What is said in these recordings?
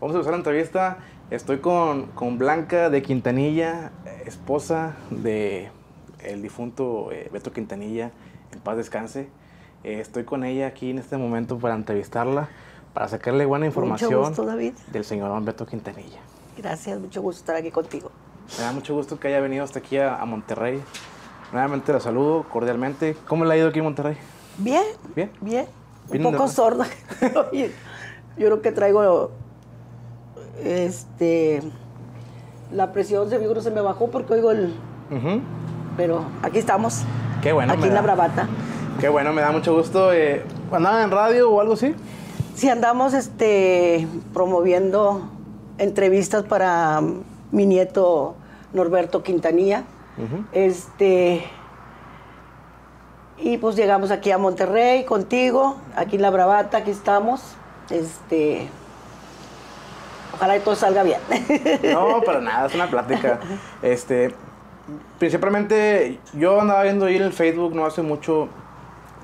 Vamos a empezar la entrevista. Estoy con, con Blanca de Quintanilla, esposa de el difunto eh, Beto Quintanilla, en paz descanse. Eh, estoy con ella aquí en este momento para entrevistarla, para sacarle buena información Mucho gusto, David. del señor Beto Quintanilla. Gracias, mucho gusto estar aquí contigo. Me da mucho gusto que haya venido hasta aquí a, a Monterrey. Nuevamente la saludo cordialmente. ¿Cómo le ha ido aquí en Monterrey? Bien, Bien. bien. Un ¿Vienen de poco sorda. Yo creo que traigo este la presión se, yo creo que se me bajó porque oigo el pero aquí estamos. Qué bueno. aquí en la bravata. Qué bueno, me da mucho gusto. Eh, ¿Andaban en radio o algo así? Sí, andamos este, promoviendo entrevistas para mi nieto Norberto Quintanilla. Este. Y pues llegamos aquí a Monterrey contigo, aquí en La Bravata, aquí estamos. Este. Ojalá que todo salga bien. No, para nada, es una plática. Este, principalmente, yo andaba viendo ahí en el Facebook no hace mucho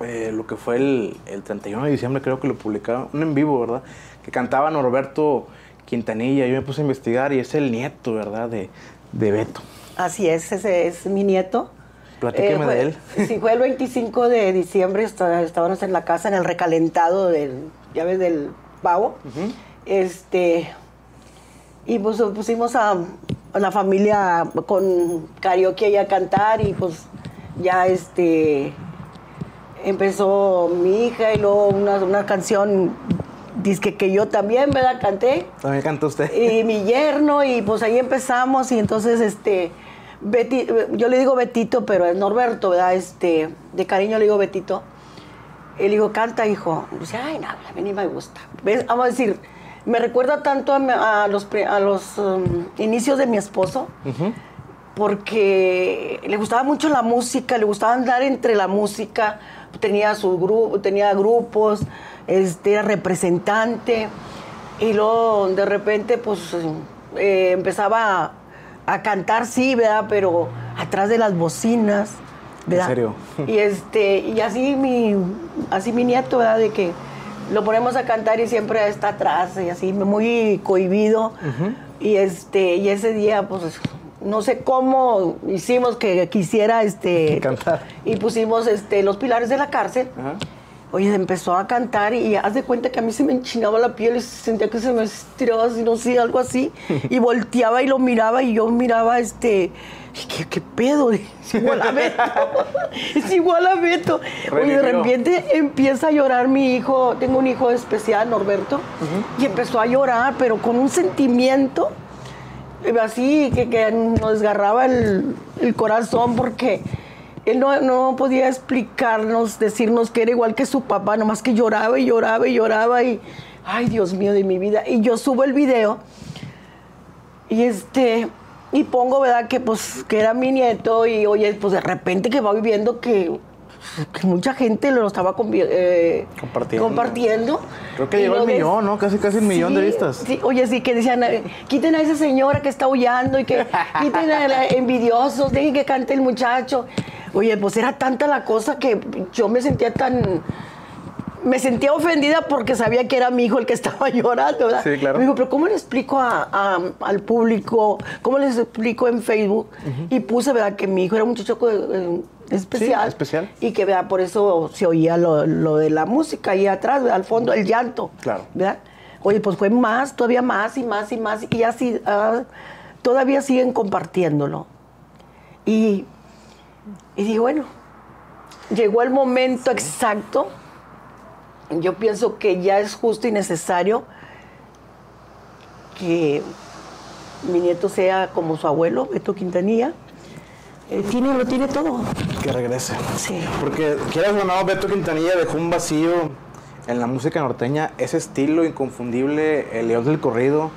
eh, lo que fue el, el 31 de diciembre, creo que lo publicaron, un en vivo, ¿verdad? Que cantaba Norberto Quintanilla. Yo me puse a investigar y es el nieto, ¿verdad? De, de Beto. Así es, ese es mi nieto. Platíqueme fue- de él. Sí, fue el 25 de diciembre, está- estábamos en la casa, en el recalentado del, ya ves, del pavo. Este, y pues pusimos a, a la familia con karaoke ahí a cantar y pues ya este, empezó mi hija y luego una, una canción, disque que yo también, ¿verdad? Canté También canta usted. y mi yerno y pues ahí empezamos y entonces este Beti- yo le digo Betito pero es Norberto verdad este de cariño le digo Betito él dijo canta hijo y dice ay no a mí ni me gusta ¿Ves? vamos a decir me recuerda tanto a, a los a los um, inicios de mi esposo porque le gustaba mucho la música, le gustaba andar entre la música, tenía su grupo, tenía grupos, este, era representante y luego de repente pues eh, empezaba a, a cantar sí, ¿verdad? Pero atrás de las bocinas, ¿verdad? serio? Y este y así mi así mi nieto, ¿verdad? De que lo ponemos a cantar y siempre está atrás y así muy cohibido. Y este y ese día pues no sé cómo hicimos que quisiera este Cantar. y pusimos este los pilares de la cárcel. Oye, empezó a cantar y haz de cuenta que a mí se me enchinaba la piel y sentía que se me estiraba así, no sé, algo así. Y volteaba y lo miraba y yo miraba, este, ¿qué, qué pedo? Es igual a Beto. es igual a Beto. Oye, de repente empieza a llorar mi hijo, tengo un hijo especial, Norberto, y empezó a llorar, pero con un sentimiento eh, así que, que nos desgarraba el, el corazón porque él no, no podía explicarnos, decirnos que era igual que su papá, nomás que lloraba y lloraba y lloraba y, ay Dios mío de mi vida. Y yo subo el video y este, y pongo, ¿verdad? Que pues, que era mi nieto y oye, pues de repente que va viviendo que, que mucha gente lo estaba eh, Compartiendo. compartiendo. Creo que llegó ves- millón, ¿no? Casi, casi el millón de vistas. sí, oye, sí, que decían, eh, quiten a esa señora que está aullando y que quiten a la- envidiosos, dejen que cante el muchacho. Oye, pues era tanta la cosa que yo me sentía tan... Me sentía ofendida porque sabía que era mi hijo el que estaba llorando, ¿verdad? Sí, claro. Me digo, pero ¿cómo le explico a- a- al público? ¿Cómo les explico en Facebook? Y puse, ¿verdad? Que mi hijo era un muchacho eh, especial. especial. Y que, ¿verdad? Por eso se oía lo, lo de la música ahí atrás, ¿verdad? al fondo, el llanto. Claro. ¿verdad? Oye, pues fue más, todavía más y más y más. Y así, ah, todavía siguen compartiéndolo. Y, y digo, bueno, llegó el momento exacto. Yo pienso que ya es justo y necesario que mi nieto sea como su abuelo, Beto Quintanilla. Eh, tiene, lo tiene todo. Que regrese. Sí. Porque quieras o no, Beto Quintanilla dejó un vacío en la música norteña, ese estilo inconfundible, el león del corrido.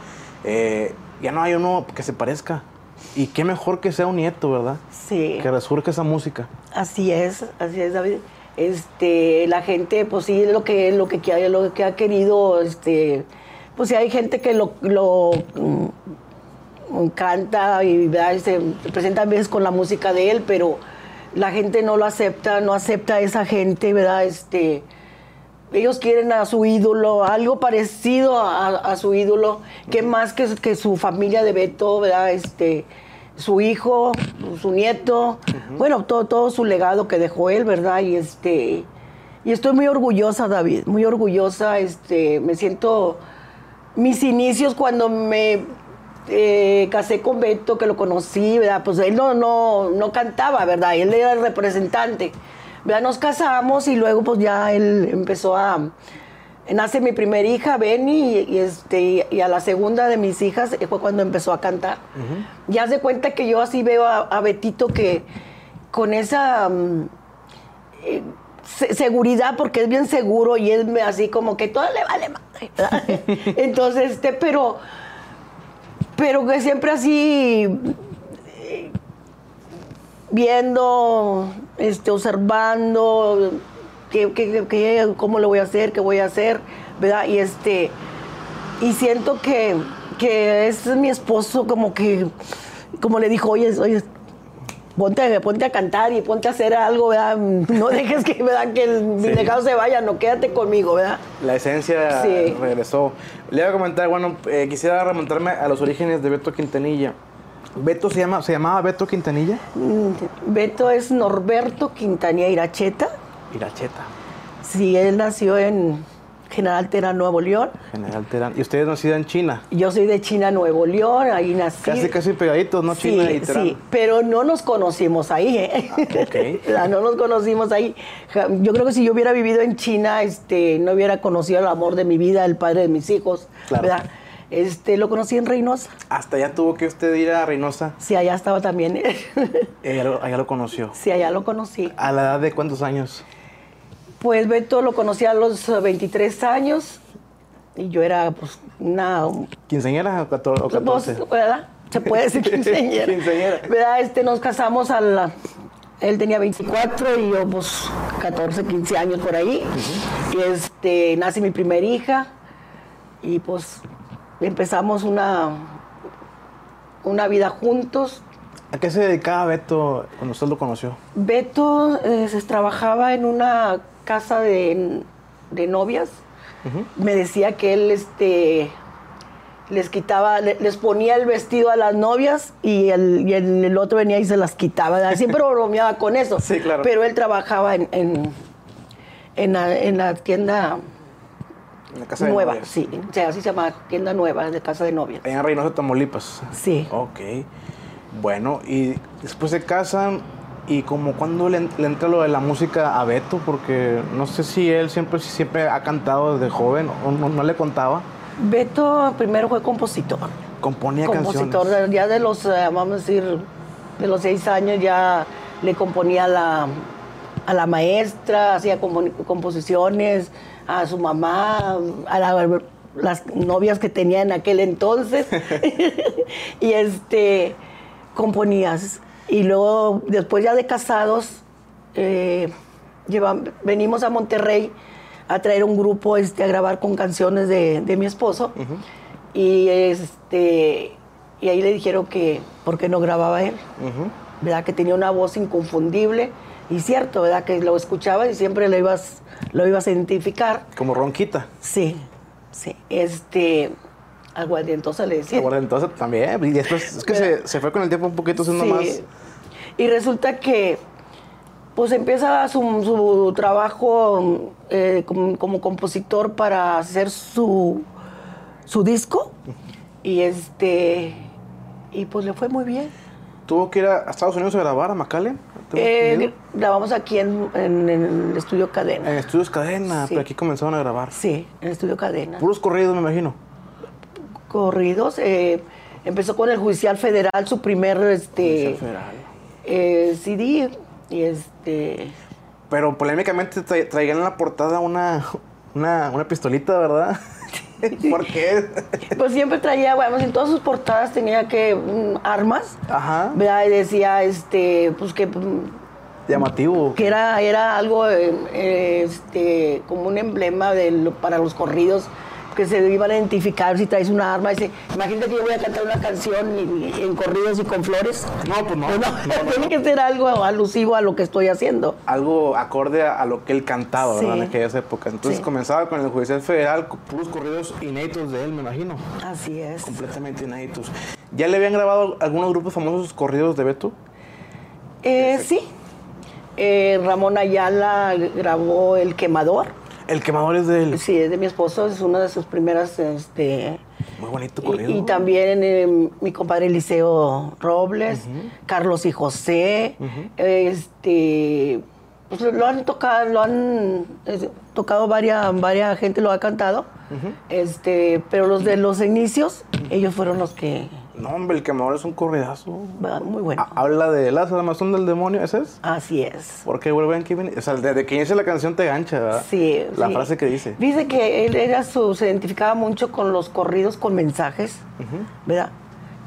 eh, ya no hay uno que se parezca. Y qué mejor que sea un nieto, ¿verdad? Sí. Que resurja esa música. Así es, así es, David. Este, la gente, pues sí, lo que, lo que, lo que ha querido, este, pues sí hay gente que lo, lo mm, canta y se presenta a veces con la música de él, pero la gente no lo acepta, no acepta a esa gente, ¿verdad? Este, ellos quieren a su ídolo, algo parecido a, a su ídolo, que más que, que su familia de Beto, ¿verdad? Este, su hijo, su nieto, bueno, todo, todo su legado que dejó él, ¿verdad? Y este y estoy muy orgullosa, David, muy orgullosa, este, me siento mis inicios cuando me eh, casé con Beto, que lo conocí, ¿verdad? Pues él no, no, no cantaba, ¿verdad? Él era el representante. ¿verdad? Nos casamos y luego pues ya él empezó a... Nace mi primera hija, Benny, y, este, y a la segunda de mis hijas fue cuando empezó a cantar. Ya se cuenta que yo así veo a, Betito que con esa mm, eh, seguridad, porque es bien seguro y es así como que todo le vale madre. Entonces, este, pero, pero que siempre así eh, viendo, este, observando qué, cómo lo voy a hacer, qué voy a hacer, ¿verdad? Y este, y siento que, que es mi esposo como que, como le dijo, oye, oye, ponte, ponte a cantar y ponte a hacer algo, ¿verdad? No dejes que, ¿verdad? que el sí. se vaya, no quédate conmigo, ¿verdad? La esencia regresó. Le iba a comentar, bueno, eh, quisiera remontarme a los orígenes de Beto Quintanilla. ¿Beto se, llama, se llamaba Beto Quintanilla? Mm, Beto es Norberto Quintanilla Iracheta. Iracheta. Sí, él nació en General Terán, Nuevo León. General Terán. ¿Y usted es nacida en China? Yo soy de China, Nuevo León, ahí nací. Casi, casi pegaditos, ¿no? Sí, China y Terán. Sí, pero no nos conocimos ahí, ¿eh? Ah, no nos conocimos ahí. Yo creo que si yo hubiera vivido en China, este, no hubiera conocido el amor de mi vida, el padre de mis hijos, Claro. ¿verdad? Este, lo conocí en Reynosa. Hasta allá tuvo que usted ir a Reynosa. Sí, allá estaba también. Allá lo, allá lo conoció. sí, allá lo conocí. ¿A la edad de cuántos años? Pues Beto lo conocí a los eh, 23 años y yo era pues una... ¿Quinceañera o cator- o pues, 14? ¿verdad? Se puede decir quinceañera. Quinceañera. ¿Verdad? Este, nos casamos a la... Él tenía 24 y yo pues 14, 15 años por ahí. Y este, nace mi primera hija y pues empezamos una, una vida juntos. ¿A qué se dedicaba Beto cuando usted lo conoció? Beto eh, se trabajaba en una casa de, de novias. Me decía que él este, les quitaba, le- les ponía el vestido a las novias y el, y el- el otro venía y se las quitaba. Siempre bromeaba con eso. Sí, claro. Pero él trabajaba en, en, en la, en la tienda la casa nueva, sí. O sea, así se llama tienda nueva, de casa de novias. En Reynosa, Tamaulipas. Sí. Ok. Bueno, y después se casan. ¿Y como cuándo le, le entra lo de la música a Beto? Porque no sé si él siempre, si siempre ha cantado desde joven o no, no le contaba. Beto primero fue compositor. Componía compositor, canciones. ya de los, eh, vamos a decir, de los seis años ya le componía a la, a la maestra, hacía compo- composiciones, a su mamá, a la- las novias que tenía en aquel entonces. y este, componías. Y luego, después ya de casados, eh, venimos a Monterrey a traer un grupo este, a grabar con canciones de, de mi esposo. Y este y ahí le dijeron que por qué no grababa él. ¿verdad? Que tenía una voz inconfundible y cierto, ¿verdad? Que lo escuchabas y siempre lo ibas lo ibas a identificar. Como ronquita. Sí. Sí, este aguardientosa le decía. También. Y después es que se, se fue con el tiempo un poquito siendo Sí. más. Y resulta que pues empieza su, su trabajo eh, como, como compositor para hacer su, su disco y este y pues le fue muy bien. Tuvo que ir a Estados Unidos a grabar a. ¿Tengo Eh, grabamos aquí en, en- en el estudio Cadena. En Estudios Cadena, Sí. pero aquí comenzaron a grabar. Sí, en el estudio Cadena. Puros corridos, me imagino. Corridos. eh, empezó con el Judicial Federal, su primer este, Federal. eh, CD. Y este. Pero polémicamente tra- traían en la portada una, una, una pistolita, ¿verdad? ¿Por qué? Pues siempre traía, bueno, en todas sus portadas tenía que mm, armas, Ajá. ¿verdad? Y decía, este, pues que, mm, Llamativo. que era, era algo, eh, eh, este, como un emblema de lo- para los corridos, que se iban a identificar si traes una arma. Dice, imagínate que yo voy a cantar una canción en corridos y con flores. No, pues no. Pues no, no, no. tiene que ser algo alusivo a lo que estoy haciendo. Algo acorde a, a lo que él cantaba, ¿verdad? En aquellas épocas. Entonces Sí. comenzaba con el Judicial Federal, puros corridos inéditos de él, me imagino. Así es. Completamente inéditos. ¿Ya le habían grabado algunos grupos famosos corridos de Beto? Eh, sí. Eh, Ramón Ayala grabó El Quemador. El quemador es de él. Sí, es de mi esposo, es una de sus primeras, este... Muy bonito corrido. y también eh, mi compadre Eliseo Robles, Carlos y José, este, pues lo han tocado, lo han eh, tocado varias, varias gente lo ha cantado, este, pero los de los inicios, ellos fueron los que, No, hombre, el quemador es un corridazo. va, muy bueno. Ha- Habla de las armazón del demonio, ¿ese es? Así es. Porque vuelven que. O sea, desde que inicia la canción te gancha, ¿verdad? Sí, La sí. frase que dice. Dice que él era su, se identificaba mucho con los corridos con mensajes, ¿verdad?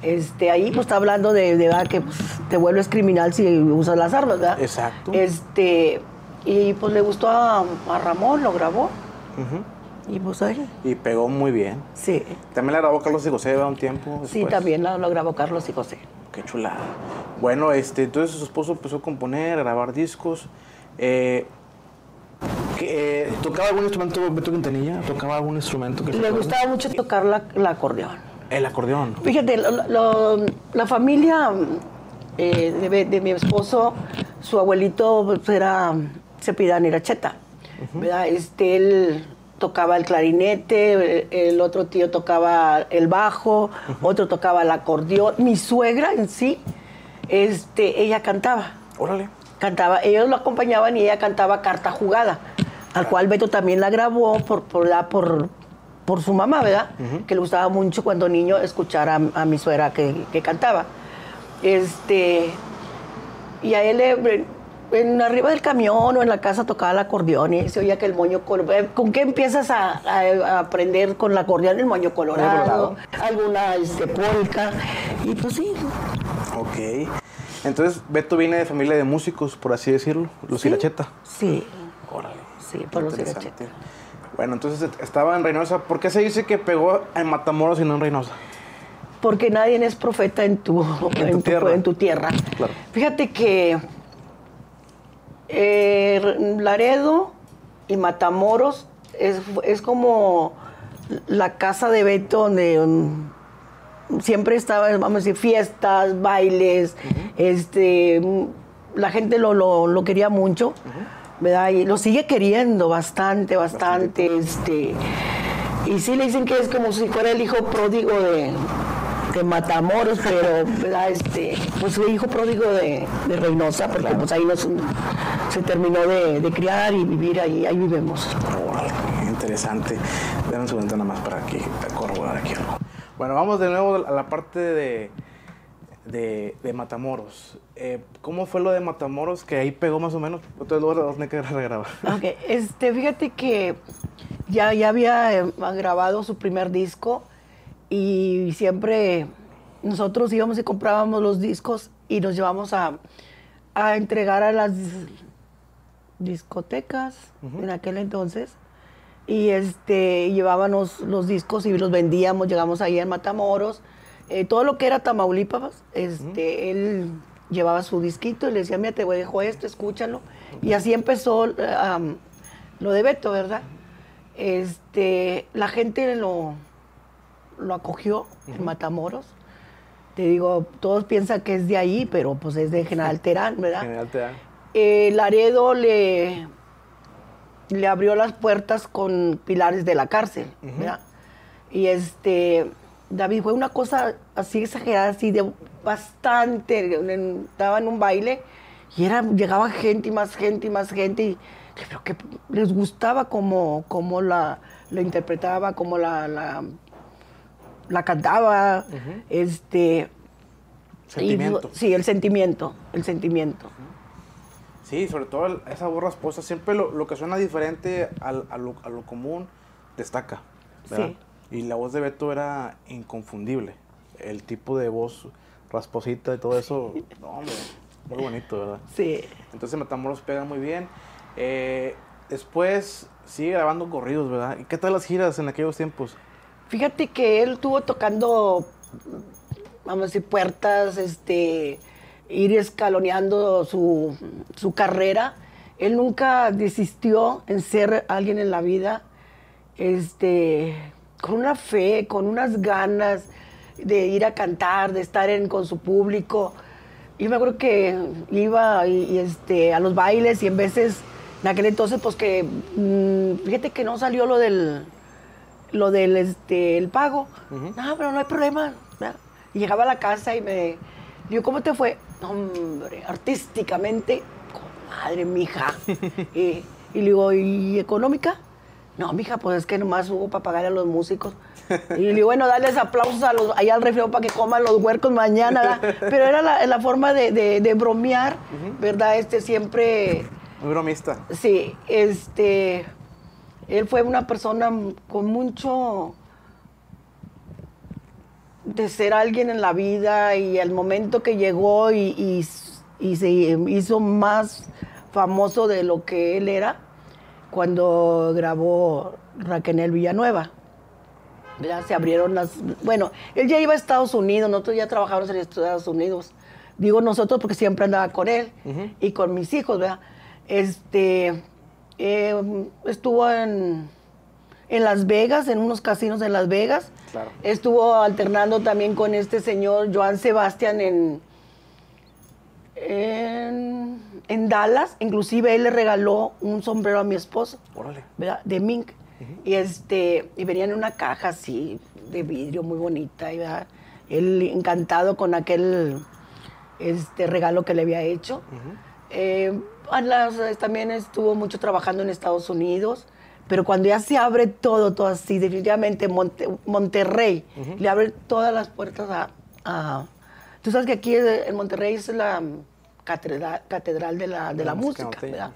Este, ahí pues está hablando de, de, ¿verdad? que pues, te vuelves criminal si usas las armas, ¿verdad? Exacto. Este, y pues le gustó a, a Ramón, lo grabó. Ujú. Y pues ahí, Y pegó muy bien. sí. También la grabó Carlos y José un tiempo. Sí, también lo grabó Carlos y José. Qué chulada. Bueno, este, entonces su esposo empezó a componer, a grabar discos. Eh, que, eh, ¿Tocaba algún instrumento Beto Quintanilla? ¿Tocaba algún instrumento que Le gustaba mucho tocar la, el acordeón. El acordeón. Fíjate, lo- lo- la familia eh, de, de mi esposo, su abuelito pues, era Cepidán Iracheta, ¿verdad? Este, él tocaba el clarinete, el, el otro tío tocaba el bajo, otro tocaba el acordeón. Mi suegra en sí, este, ella cantaba, Órale. cantaba, ellos lo acompañaban y ella cantaba Carta Jugada, al cual Beto también la grabó por, por, la, por, por su mamá, ¿verdad? Que le gustaba mucho cuando niño escuchar a, a mi suegra que, que cantaba. Este, y a él le- en arriba del camión o en la casa tocaba el acordeón y se oía que el moño colorado. ¿Con qué empiezas a, a- a aprender con el acordeón? El moño colorado, alguna este. Y pues sí, Ok. Entonces, Beto viene de familia de músicos, por así decirlo. Los Sí. Iracheta. sí, Órale. sí, por los Interesante. Iracheta. Bueno, entonces estaba en Reynosa. ¿Por qué se dice que pegó en Matamoros y no en Reynosa? Porque nadie es profeta en tu, En tu tierra. en tu tierra. Claro. Fíjate que eh, Laredo y Matamoros es, es como la casa de Beto donde mm, siempre estaba, vamos a decir, fiestas, bailes, este, mm, la gente lo, lo- lo quería mucho, ¿verdad? Y lo sigue queriendo bastante, bastante, este, y sí le dicen que es como si fuera el hijo pródigo de, de Matamoros, pero ¿verdad? este, pues el hijo pródigo de, de Reynosa, porque pues ahí nos, se terminó de, de criar y vivir ahí, ahí vivimos. Interesante. Dame un segundo nada más para aquí, para corroborar aquí algo. Bueno, vamos de nuevo a la parte de, de, de Matamoros. Eh, ¿Cómo fue lo de Matamoros? Que ahí pegó más o menos. Entonces luego lo tenía que regrabar. Ok, este, fíjate que ya, ya había eh, grabado su primer disco y siempre nosotros íbamos y comprábamos los discos y nos llevamos a, a entregar a las discotecas en aquel entonces. Y este, llevábamos los discos y los vendíamos, llegamos ahí en Matamoros. Eh, todo lo que era Tamaulipas, este, él llevaba su disquito y le decía, mira, te dejo esto, escúchalo. Y así empezó lo de Beto, ¿verdad? Este, la gente lo, lo acogió en Matamoros. Te digo, todos piensan que es de ahí, pero pues es de General Terán, ¿verdad? General te da. Eh, Laredo le, le abrió las puertas con pilares de la cárcel, ¿verdad? Y este, David, fue una cosa así exagerada, así de bastante, estaba en un baile y era, llegaba gente y más gente y más gente y creo que les gustaba como, como la, lo interpretaba, como la, la, la cantaba, este... y- Sentimiento. sí, el sentimiento, el sentimiento. Sí, sobre todo esa voz rasposa. Siempre lo, lo que suena diferente al- a, lo, a lo común destaca. ¿verdad? Sí. Y la voz de Beto era inconfundible. El tipo de voz rasposita y todo eso. No, hombre, muy bonito, ¿verdad? Sí. Entonces Matamoros pega muy bien. Eh, después sigue grabando corridos, ¿verdad? ¿Y qué tal las giras en aquellos tiempos? Fíjate que él estuvo tocando, vamos a decir, puertas, este, ir escaloneando su, su carrera. Él nunca desistió en ser alguien en la vida, este, con una fe, con unas ganas de ir a cantar, de estar con su público. Yo me acuerdo que iba y, este, a los bailes y en veces, en aquel entonces, pues que, mm, fíjate que no salió lo del, lo del este, el pago. No, pero no hay problema. llegaba a la casa y me digo, ¿cómo te fue? Hombre, artísticamente, madre mija. y, y le digo, ¿y económica? No, mija, pues es que nomás hubo para pagar a los músicos. Y le digo, bueno, darles aplausos a los, allá al refrigerador para que coman los huercos mañana. ¿verdad? Pero era la, la forma de, de, de bromear, ¿verdad? Este siempre... Muy bromista. Sí, este... Él fue una persona con mucho de ser alguien en la vida y el momento que llegó y, y, y, se hizo más famoso de lo que él era cuando grabó Raquel Villanueva. ¿verdad? Se abrieron las... Bueno, él ya iba a Estados Unidos, nosotros ya trabajábamos en Estados Unidos. Digo nosotros porque siempre andaba con él uh -huh. y con mis hijos, ¿verdad? Este, eh, estuvo en, en, Las Vegas, en unos casinos en Las Vegas. Claro. Estuvo alternando también con este señor Joan Sebastián en, en, en, Dallas. Inclusive él le regaló un sombrero a mi esposo. Órale. ¿verdad? De mink. Uh -huh. Y este, y venía en una caja así, de vidrio, muy bonita. Y, ¿verdad? Él encantado con aquel este regalo que le había hecho. Uh -huh. eh, las, también estuvo mucho trabajando en Estados Unidos, pero cuando ya se abre todo, todo así, definitivamente Monte, Monterrey uh -huh. le abre todas las puertas a, a, Tú sabes que aquí en Monterrey es la catedral, catedral de la, de la, la música, música ¿verdad?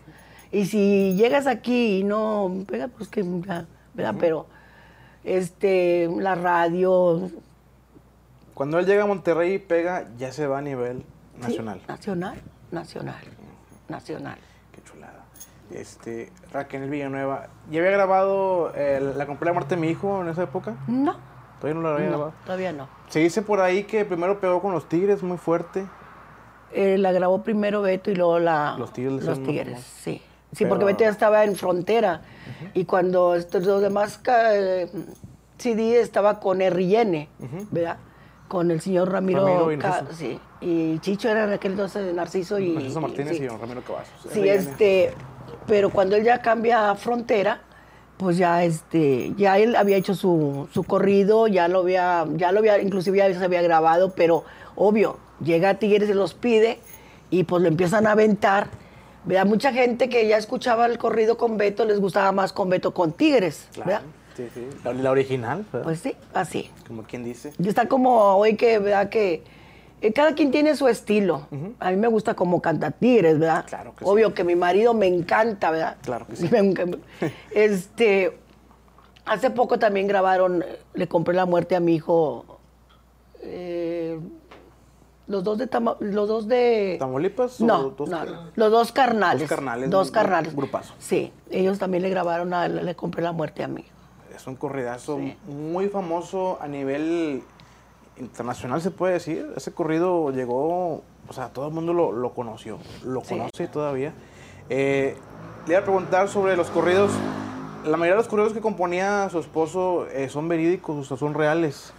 Y si llegas aquí y no pega, pues que, ¿verdad? Uh -huh. Pero este, la radio... Cuando él llega a Monterrey y pega, ya se va a nivel nacional. Sí, nacional, nacional nacional. Qué chulada. Este, Raquel Villanueva, ¿ya había grabado eh, La compré la muerte de mi hijo en esa época? No. ¿Todavía no lo había no, grabado? Todavía no. Se dice por ahí que primero pegó con los Tigres muy fuerte. Eh, la grabó primero Beto y luego la, los Tigres. Los tigres sí. Sí, Pero... porque Beto ya estaba en frontera. Uh -huh. Y cuando estos los demás eh, CD estaba con RN, uh -huh. ¿verdad? Con el señor Ramiro, Ramiro y, sí. y Chicho era en aquel entonces Narciso y. Narciso Martínez y, y Ramiro Cavazos. Sí, este. Pero cuando él ya cambia frontera, pues ya este, ya él había hecho su, su, corrido, ya lo había, ya lo había, inclusive ya se había grabado, pero obvio, llega a Tigres y los pide y pues lo empiezan a aventar. ¿verdad? Mucha gente que ya escuchaba el corrido con Beto les gustaba más con Beto con Tigres, claro. ¿verdad? Sí, sí. La, la original, ¿verdad? Pues sí, así. Como quien dice. Y está como hoy que, ¿verdad? Que eh, cada quien tiene su estilo. Uh -huh. A mí me gusta como canta Tigres, ¿verdad? Claro que Obvio sí. que mi marido me encanta, ¿verdad? Claro que sí. este, hace poco también grabaron, le compré la muerte a mi hijo. Eh, los dos de Tama, los dos de Tamaulipas no, dos no, los dos carnales dos carnales dos carnales grupazo sí ellos también le grabaron a, le compré la muerte a mí es un corridazo sí. muy famoso a nivel internacional se puede decir ese corrido llegó o sea todo el mundo lo, lo conoció lo sí. conoce todavía eh, le iba a preguntar sobre los corridos la mayoría de los corridos que componía su esposo eh, son verídicos o sea, son reales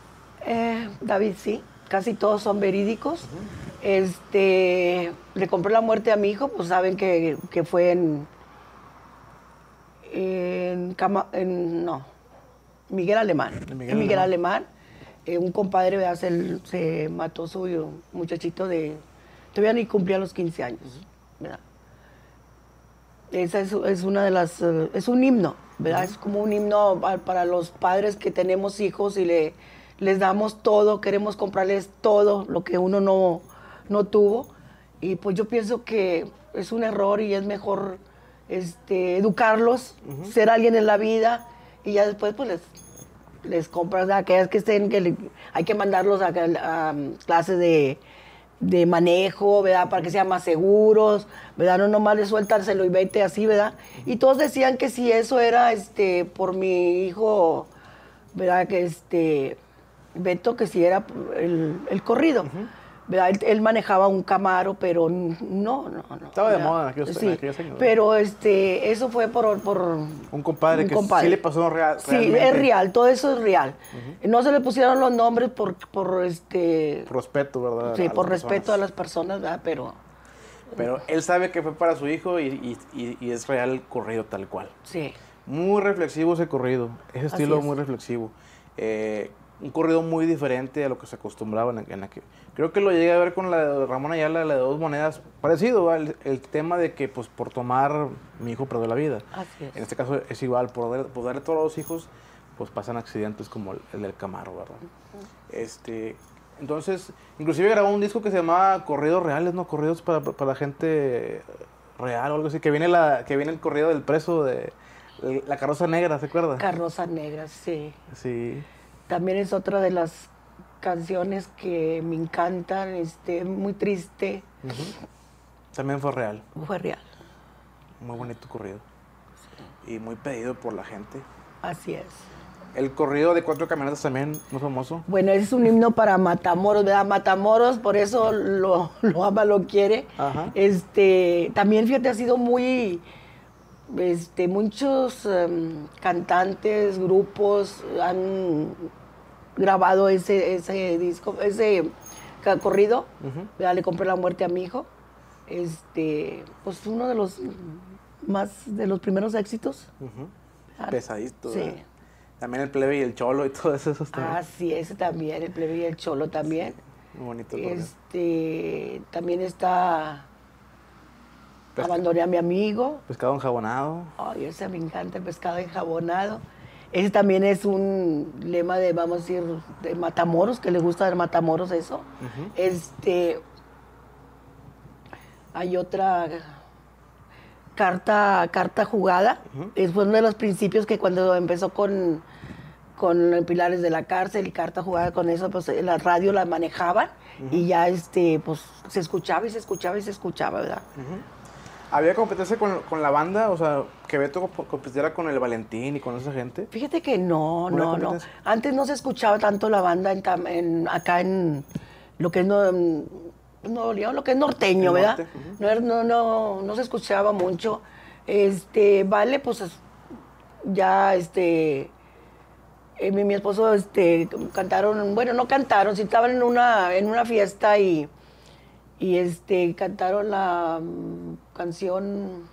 eh, David sí casi todos son verídicos. Uh -huh. Este, le compré la muerte a mi hijo, pues saben que, que fue en, en, Cama, en, no, Miguel Alemán. Miguel, Alemán, eh, un compadre ¿verdad? Se, se, mató su muchachito de, todavía ni cumplía los 15 años. Esa es, es, una de las, uh, es un himno, ¿verdad? Uh -huh. Es como un himno para los padres que tenemos hijos y le les damos todo, queremos comprarles todo lo que uno no, no tuvo. Y pues yo pienso que es un error y es mejor este, educarlos, uh -huh. ser alguien en la vida y ya después pues les, les compras a aquellas que estén, que hay que mandarlos a, a, clases de, de manejo, ¿verdad? Para que sean más seguros, ¿verdad? No nomás de suéltanselo y vete así, ¿verdad? Y todos decían que si eso era este por mi hijo, ¿verdad? Que este Beto, que si era el, corrido. ¿verdad? Él, él manejaba un Camaro, pero no, no, no. Estaba de moda en Sí, ¿verdad? Pero este, eso fue por, por Un compadre un que compadre. sí le pasó real, Sí, es real, todo eso es real. No se le pusieron los nombres por, por este, Por respeto, ¿verdad? sí, por respeto a las personas, ¿verdad? Pero Pero él sabe que fue para su hijo y, y- es real el corrido tal cual. sí, Muy reflexivo ese corrido, ese estilo es. muy reflexivo. Eh, un corrido muy diferente a lo que se acostumbraba en, en aquel. Creo que lo llegué a ver con la de Ramón Ayala, la de dos monedas, parecido, ¿va? el, tema de que pues por tomar mi hijo perdió la vida. así es. En este caso es igual, por, dar- por darle todos los hijos, pues pasan accidentes como el, el del Camaro, ¿verdad? Este, entonces, inclusive grabó un disco que se llamaba Corridos Reales, ¿no? Corridos para, para gente real o algo así, que viene, la, que viene el corrido del preso de la carroza negra, ¿se acuerda? Carroza Negra, sí. sí. También es otra de las canciones que me encantan, este, muy triste, También fue real, fue real, muy bonito corrido. Y muy pedido por la gente. así es. El corrido de cuatro camionetas también, muy famoso. Bueno, es un himno para Matamoros, ¿verdad? Matamoros, por eso lo, lo ama, lo quiere. Ajá. Este, también, fíjate, ha sido muy, este, muchos em, cantantes, grupos han grabado ese, ese disco, ese corrido. ¿verdad? Le compré la muerte a mi hijo. Este, pues uno de los más, de los primeros éxitos. Ujú. Ah, Pesadito. sí. ¿verdad? También el plebe y el cholo y todo eso. está Ah, sí, ese también, el plebe y el cholo también. muy bonito. Este, también está Pesca- Abandoné a mi amigo. Pescado enjabonado. Ay, ese me encanta, el pescado enjabonado. Ese también es un lema de, vamos a decir, de Matamoros, que le gusta de Matamoros eso. Este, hay otra carta, carta jugada. Ujú. Es uno de los principios que cuando empezó con, con Pilares de la Cárcel y carta jugada con eso, pues eh, la radio la manejaban y ya este, pues se escuchaba y se escuchaba y se escuchaba, ¿verdad? ¿Había competencia con, con la banda? O sea, que Beto comp- compitiera con el Valentín y con esa gente. Fíjate que no, ¿Una no, no. Antes no se escuchaba tanto la banda en, Tam- en- acá en lo que es no, León, lo que es norteño, ¿verdad? no, era- no, no, no se escuchaba mucho. Este, vale, pues es- ya este eh, mi, mi esposo este cantaron, bueno, no cantaron, sí estaban en una en una fiesta y y este cantaron la canción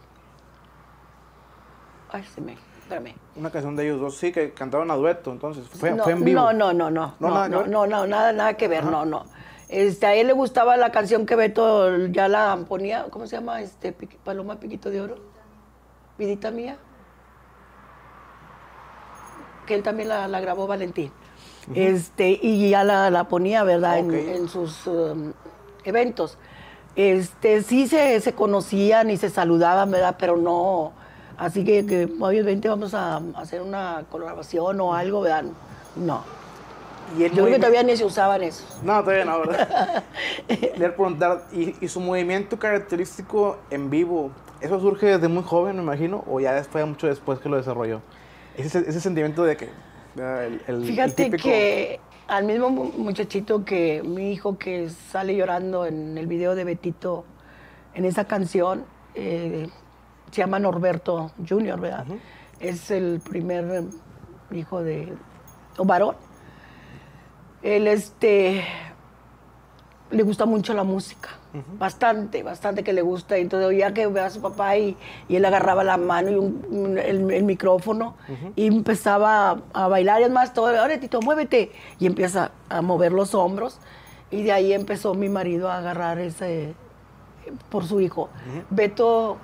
Ay, se me, espérame. Una canción de ellos dos, sí, que cantaron a dueto, entonces. Fue, no, fue en vivo. No, no, no, no, ¿No, no, nada no, ver? no, no, nada, nada que ver, no, no. Este, a él le gustaba la canción que Beto ya la ponía, ¿cómo se llama? Este, Paloma Piquito de Oro, Vidita Mía, que él también la, la grabó Valentín. Este, y ya la, la ponía, ¿verdad? En, sus um, eventos. Este, sí se, se conocían y se saludaban, ¿verdad? Pero no, así que, que vente, vamos a hacer una colaboración o algo, ¿verdad? No. Y el Yo creo que todavía ni se usaban eso. No, todavía no, ¿verdad? Le preguntar, ¿y, y su movimiento característico en vivo, eso surge desde muy joven, me imagino, o ya fue mucho después que lo desarrolló? Ese, ese sentimiento de que... El, el- el Fíjate típico- que al mismo mu- muchachito que mi hijo que sale llorando en el video de Betito, en esa canción, eh, se llama Norberto Junior, ¿verdad? Es el primer hijo de, o varón. Él, este, le gusta mucho la música, bastante, bastante que le gusta. Entonces oía que ve a su papá y, y él agarraba la mano y un- un- el, el micrófono y empezaba a, a bailar. Y es más, todo, ahora Tito, muévete. Y empieza a mover los hombros. Y de ahí empezó mi marido a agarrar ese, por su hijo. Beto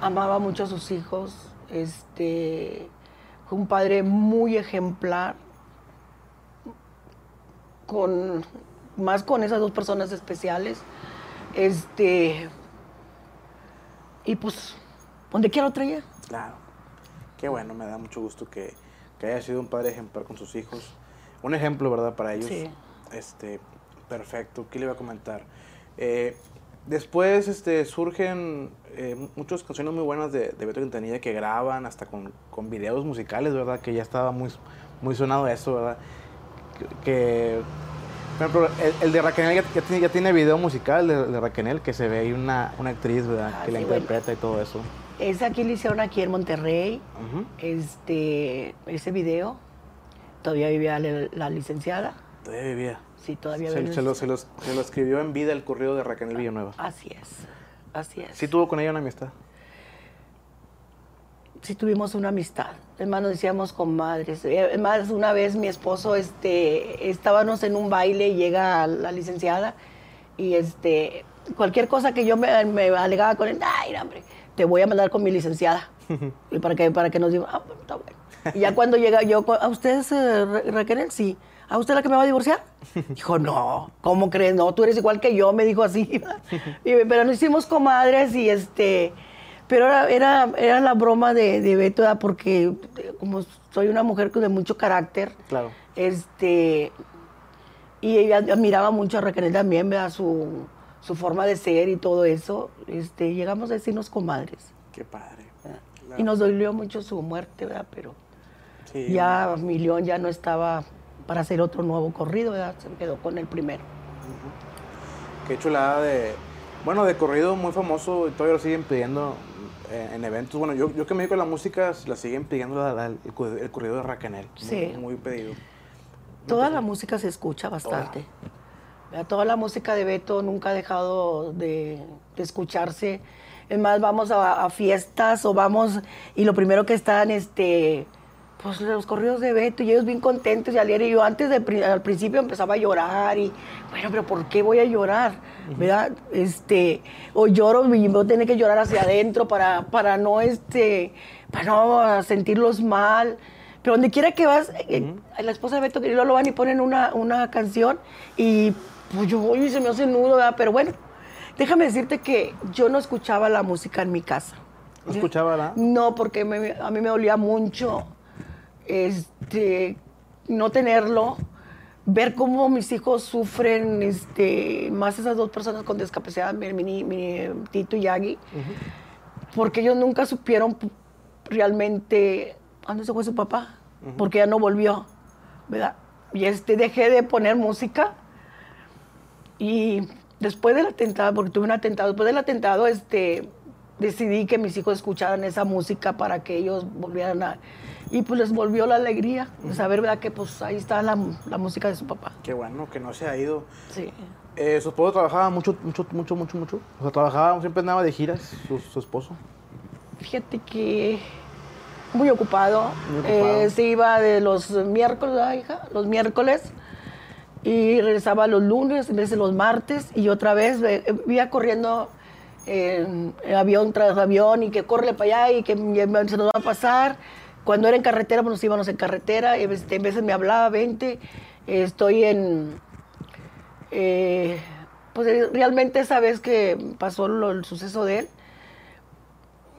amaba mucho a sus hijos, este, fue un padre muy ejemplar, con, más con esas dos personas especiales, este, y pues, donde quiera lo traía. Claro. Qué bueno, me da mucho gusto que, que haya sido un padre ejemplar con sus hijos. Un ejemplo, ¿verdad? Para ellos. Sí. Este, Perfecto, ¿qué le iba a comentar? Eh, después este, surgen eh, muchas canciones muy buenas de, de Beto Quintanilla que graban hasta con, con videos musicales, ¿verdad? Que ya estaba muy, muy sonado eso, ¿verdad? Que, que, por ejemplo, el, el de Raquel ya, ya, tiene, ya tiene video musical de, de Raquel que se ve ahí una, una actriz, ¿verdad? Ah, que la interpreta y todo eso. Esa aquí lo hicieron aquí en Monterrey. Este, ese video, todavía vivía la, la licenciada. Todavía vivía. Sí, todavía Se, vive. se lo, se, los- se lo escribió en vida el correo de Raquel Villanueva. Así es, así es. Sí tuvo con ella una amistad. Sí tuvimos una amistad. Nos decíamos comadres. Eh, Además una vez mi esposo, este, estábamos en un baile y llega la licenciada y este, cualquier cosa que yo me, me alegaba con él, ay, hombre, te voy a mandar con mi licenciada. y para que, para que nos diga, ah, pues, está bueno. Y ya cuando llega yo, ¿a usted es eh, Raquel? Sí. ¿A usted la que me va a divorciar? Dijo, no, ¿cómo crees? No, tú eres igual que yo, me dijo así. Y- pero nos hicimos comadres y este, pero era, era, era la broma de, de Beto, ¿verdad? porque eh, como soy una mujer de mucho carácter, Claro. este, y ella admiraba mucho a Raquel también, ¿verdad? Su, su forma de ser y todo eso, este, llegamos a decirnos comadres. Qué padre. Y nos dolió mucho su muerte, ¿verdad? Pero Sí. ya Milión ya no estaba para hacer otro nuevo corrido, ¿verdad? Se quedó con el primero. Qué chulada de. Bueno, de corrido muy famoso todavía lo siguen pidiendo en eventos. Bueno, yo, yo que me dedico a la música, la siguen pidiendo la- la- el, el corrido de Racanel. Sí. Muy, pedido. Toda la música se escucha bastante. ¿verdad? Toda la música de Beto nunca ha dejado de, de escucharse. Es más, vamos a, a fiestas o vamos y lo primero que están, este, pues los corridos de Beto y ellos bien contentos y alegres. Y yo antes de, al principio empezaba a llorar y, bueno, pero ¿por qué voy a llorar? ¿Verdad? Este, o lloro y voy a tener que llorar hacia adentro para, para no, este, para no sentirlos mal. Pero donde quiera que vas, eh, la esposa de Beto que lo van y ponen una, una canción y pues yo voy y se me hace nudo, ¿verdad? Pero bueno, déjame decirte que yo no escuchaba la música en mi casa. ¿No escuchaba la? No, porque me- a mí me dolía mucho este, no tenerlo, ver cómo mis hijos sufren, este, más esas dos personas con discapacidad, mi, mi- mi Tito y Yagi, porque ellos nunca supieron realmente dónde se fue su papá, porque ya no volvió, ¿verdad? Y este, dejé de poner música y después del atentado, porque tuve un atentado, después del atentado, este, decidí que mis hijos escucharan esa música para que ellos volvieran a... Y pues les volvió la alegría de saber, ¿verdad? Que pues ahí está la, la música de su papá. Qué bueno que no se ha ido. Sí. Eh, su esposo trabajaba mucho, mucho, mucho, mucho, mucho. O sea, trabajaba, siempre andaba de giras, su, su esposo. Fíjate que muy ocupado. Muy ocupado. Eh, se iba de los miércoles, ¿verdad, hija? Los miércoles. Y regresaba los lunes, a veces los martes. Y otra vez eh, iba corriendo en avión tras avión y que corre para allá y que se nos va a pasar. Cuando era en carretera, pues nos íbamos en carretera. Y este, a veces me hablaba, 20. estoy en... eh, pues eh, realmente esa vez que pasó el suceso de él,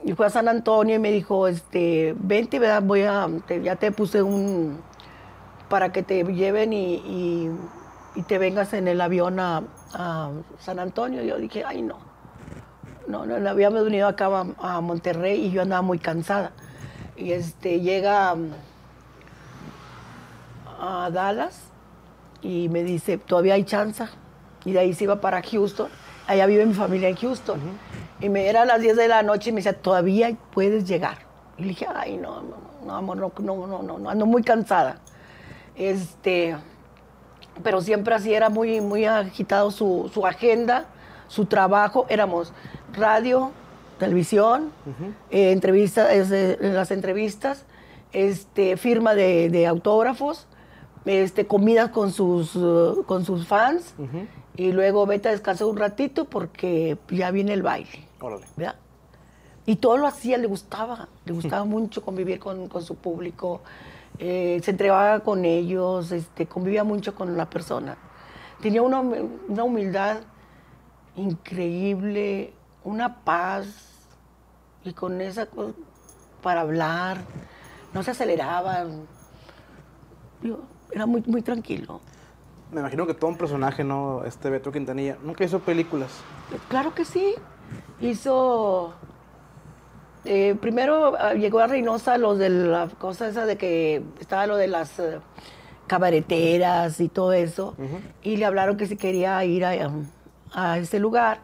y fue a San Antonio y me dijo, este, vente, ¿verdad? Voy a, te- ya te puse un, para que te lleven y, te vengas en el avión a, San Antonio. yo dije, ay, no. No, no, habíamos venido acá a Monterrey y yo andaba muy cansada. Y este, llega um, a Dallas y me dice, todavía hay chance. Y de ahí se iba para Houston. Allá vive mi familia en Houston. Y me era a las 10 de la noche y me decía, todavía puedes llegar. Y le dije, ay, no, no, no, amor, no, no, no, no, no, ando muy cansada. Este, pero siempre así era muy, muy agitado su, su agenda, su trabajo. Éramos radio, televisión, eh, entrevista- es, eh, las entrevistas, este, firma de, de autógrafos, este, comidas con sus, uh, con sus fans y luego vete a descansar un ratito porque ya viene el baile. Órale. ¿verdad? Y todo lo hacía, le gustaba, le gustaba mucho convivir con, con su público, eh, se entregaba con ellos, este, convivía mucho con la persona. Tenía una, una humildad increíble, una paz, y con esa cosa para hablar, no se aceleraban, Digo, era muy, muy tranquilo. me imagino que todo un personaje, ¿no? Este Beto Quintanilla. Nunca hizo películas. Claro que sí. Hizo. eh, primero ah, llegó a Reynosa los de la cosa esa de que estaba lo de las eh, cabareteras y todo eso. Y le hablaron que si quería ir a, a ese lugar.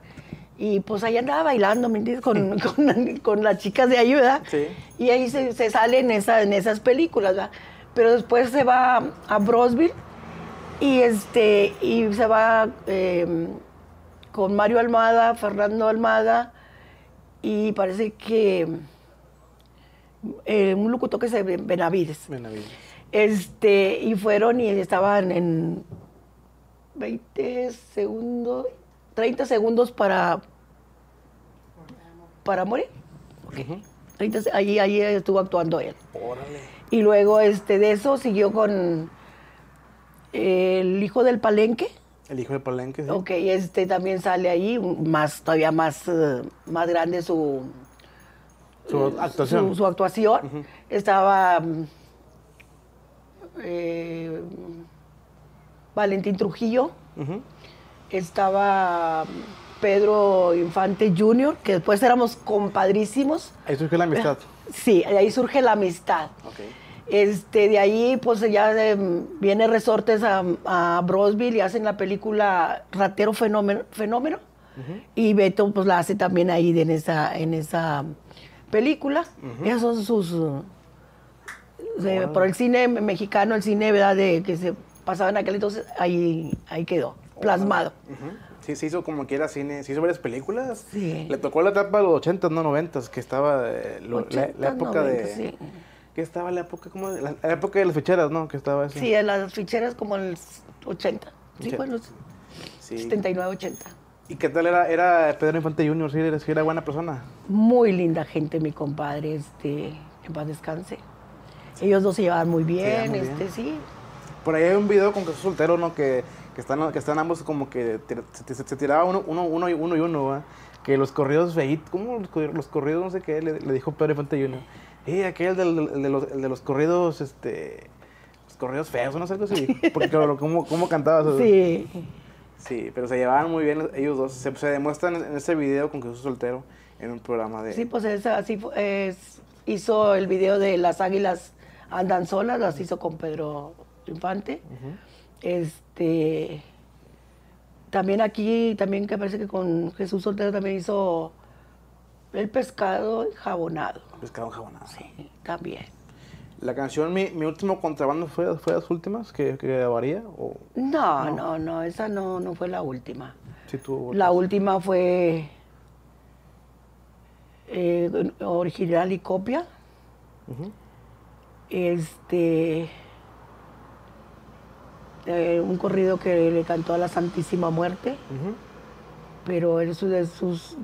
Y pues ahí andaba bailando, ¿me entiendes? Con, con, con las chicas de ayuda. Sí. Y ahí se, se sale en, esa, en esas películas, ¿verdad? Pero después se va a Brosville y, este, y se va eh, con Mario Almada, Fernando Almada y parece que eh, un locutor que se Benavides. Benavides. Este, y fueron y estaban en 20 segundos, 30 segundos para, para morir. Ujú. 30 se- ahí, ahí estuvo actuando él. Órale. Y luego este, de eso siguió con el hijo del palenque. El hijo de Palenque, sí. Ok, este también sale ahí, más, todavía más, eh, más grande su, Su actuación. su, su actuación. Estaba eh, Valentín Trujillo. Estaba Pedro Infante Jr., que después éramos compadrísimos. Ahí surgió la amistad. Sí, de ahí surge la amistad. Este, de ahí, pues ya eh, viene Resortes a, a Brosville y hacen la película Ratero Fenómeno, Fenómeno. Y Beto, pues la hace también ahí en esa, en esa película. Esos son sus. uh, de- por el cine mexicano, el cine ¿verdad? De, que se pasaba en aquel entonces, ahí, ahí quedó, plasmado. Sí, se hizo como quiera cine, se hizo varias películas. Sí. Le tocó la etapa de los 80, no 90, que estaba eh, lo- la, la 80, época de... 90, sí. Que estaba la época, como de- la, la época de las ficheras, ¿no? Que estaba eso. Sí, en las ficheras como en el 80. Sí, bueno, Sí. 79, 80. ¿Y qué tal era, era Pedro Infante Jr.? ¿Sí era, era buena persona? Muy linda gente, mi compadre, este, en paz descanse. Ellos dos se llevaban muy bien, llevaban muy este, bien. sí. Por ahí hay un video con Jesús Soltero, ¿no? Que, que, están, que están ambos como que se, se- se tiraba uno, uno, uno y uno y uno, ¿va? Que los corridos feitos, ¿cómo los, los corridos, no sé qué, le, le dijo Pedro Infante Jr.? Eh, aquel del, del- de, los, el de los corridos, este... Los corridos feos, no sé algo así. Porque claro, ¿cómo, cómo cantabas? Sí. Sí, pero se llevaban muy bien ellos dos. Se, se demuestran en ese video con Jesús Soltero en un programa de... Sí, pues esa, así fu- es- hizo el video de Las Águilas Andan Solas, las hizo con Pedro Infante. Este. También aquí, también que parece que con Jesús Soltero también hizo el pescado jabonado. Pescado jabonado. Sí, también. La canción Mi, Mi último contrabando fue, fue de las últimas que, que grabaría o No, no, no, esa no, no fue la última. si tuvo La última fue eh, original y copia. Este. Eh, un corrido que le cantó a la Santísima Muerte, Ujú. pero en su- de sus,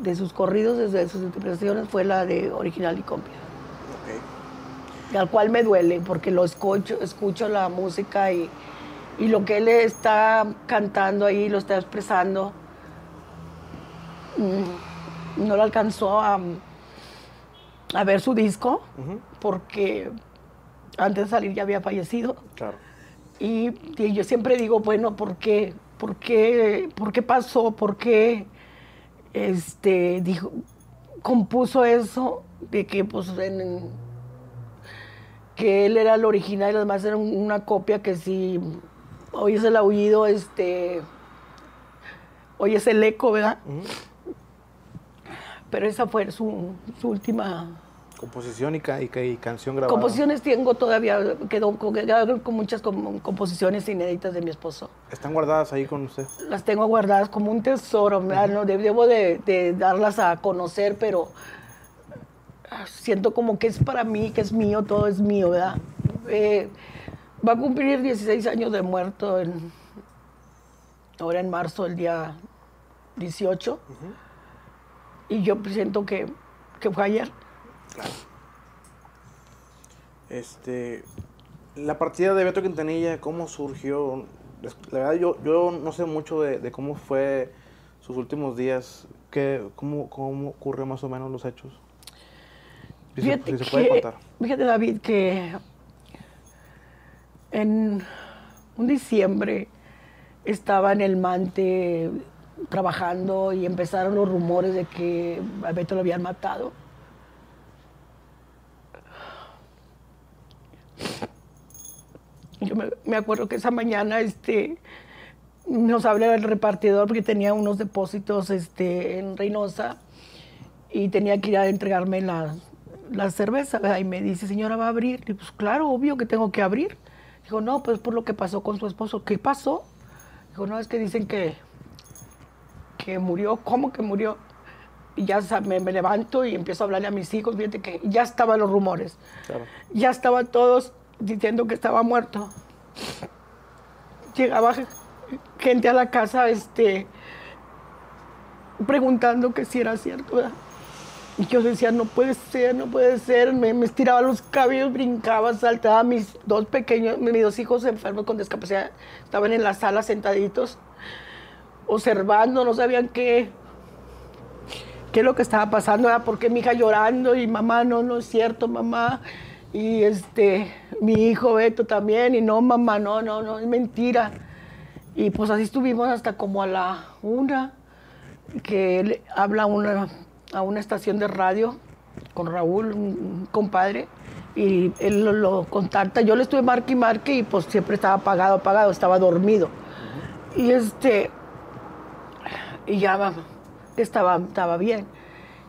de sus corridos, de sus interpretaciones, fue la de original y copia. Ok. Al cual me duele, porque lo escucho, escucho la música y, y lo que él está cantando ahí, lo está expresando, mm, no lo alcanzó a, a ver su disco, porque antes de salir ya había fallecido. Claro. Y, y yo siempre digo, bueno, ¿por qué? ¿Por qué, ¿Por qué pasó? ¿Por qué este, dijo, compuso eso? De que, pues, en- que él era el original y los demás eran una copia que si oyes el aullido, este, oyes el eco, ¿verdad? Pero esa fue su, su última Composición y, ca- y, y canción grabada. Composiciones tengo todavía, quedó con, muchas com- composiciones inéditas de mi esposo. Están guardadas ahí con usted. Las tengo guardadas como un tesoro, ¿verdad? No, de- debo de, de darlas a conocer, pero ah, siento como que es para mí, que es mío, todo es mío, ¿verdad? Eh, va a cumplir 16 años de muerto en, ahora en marzo, el día 18, y yo siento que, que fue ayer. Este, la partida de Beto Quintanilla, ¿cómo surgió? La verdad, yo, yo no sé mucho de, de cómo fue sus últimos días. ¿Qué, cómo, ¿Cómo ocurrió más o menos los hechos? Si se, Fíjate, si se puede que- contar. fíjate, David, que en un diciembre estaba en el Mante trabajando y empezaron los rumores de que a Beto lo habían matado. Yo me, acuerdo que esa mañana este, nos habla el repartidor porque tenía unos depósitos este, en Reynosa y tenía que ir a entregarme la, la cerveza. Y me dice, señora, ¿va a abrir? Y pues claro, obvio que tengo que abrir. Dijo, no, pues por lo que pasó con su esposo. ¿Qué pasó? Dijo, no, es que dicen que, que murió. ¿Cómo que murió? Y ya me, me levanto y empiezo a hablarle a mis hijos. Fíjate que ya estaban los rumores. Claro. Ya estaban todos diciendo que estaba muerto. Llegaba gente a la casa este, preguntando que si era cierto. ¿verdad? Y yo decía, no puede ser, no puede ser. Me, me estiraba los cabellos, brincaba, saltaba. Mis dos pequeños, mis dos hijos enfermos con discapacidad estaban en la sala sentaditos, observando, no sabían qué, qué lo que estaba pasando, ¿verdad? porque mi hija llorando y mamá, no, no es cierto, mamá. Y este, mi hijo Beto también, y no, mamá, no, no, no, es mentira. Y pues así estuvimos hasta como a la una, que él habla una, a una estación de radio con Raúl, un compadre, y él lo, lo contacta. Yo le estuve marque y marque y pues siempre estaba apagado, apagado, estaba dormido. Y este, y ya va- estaba, estaba bien.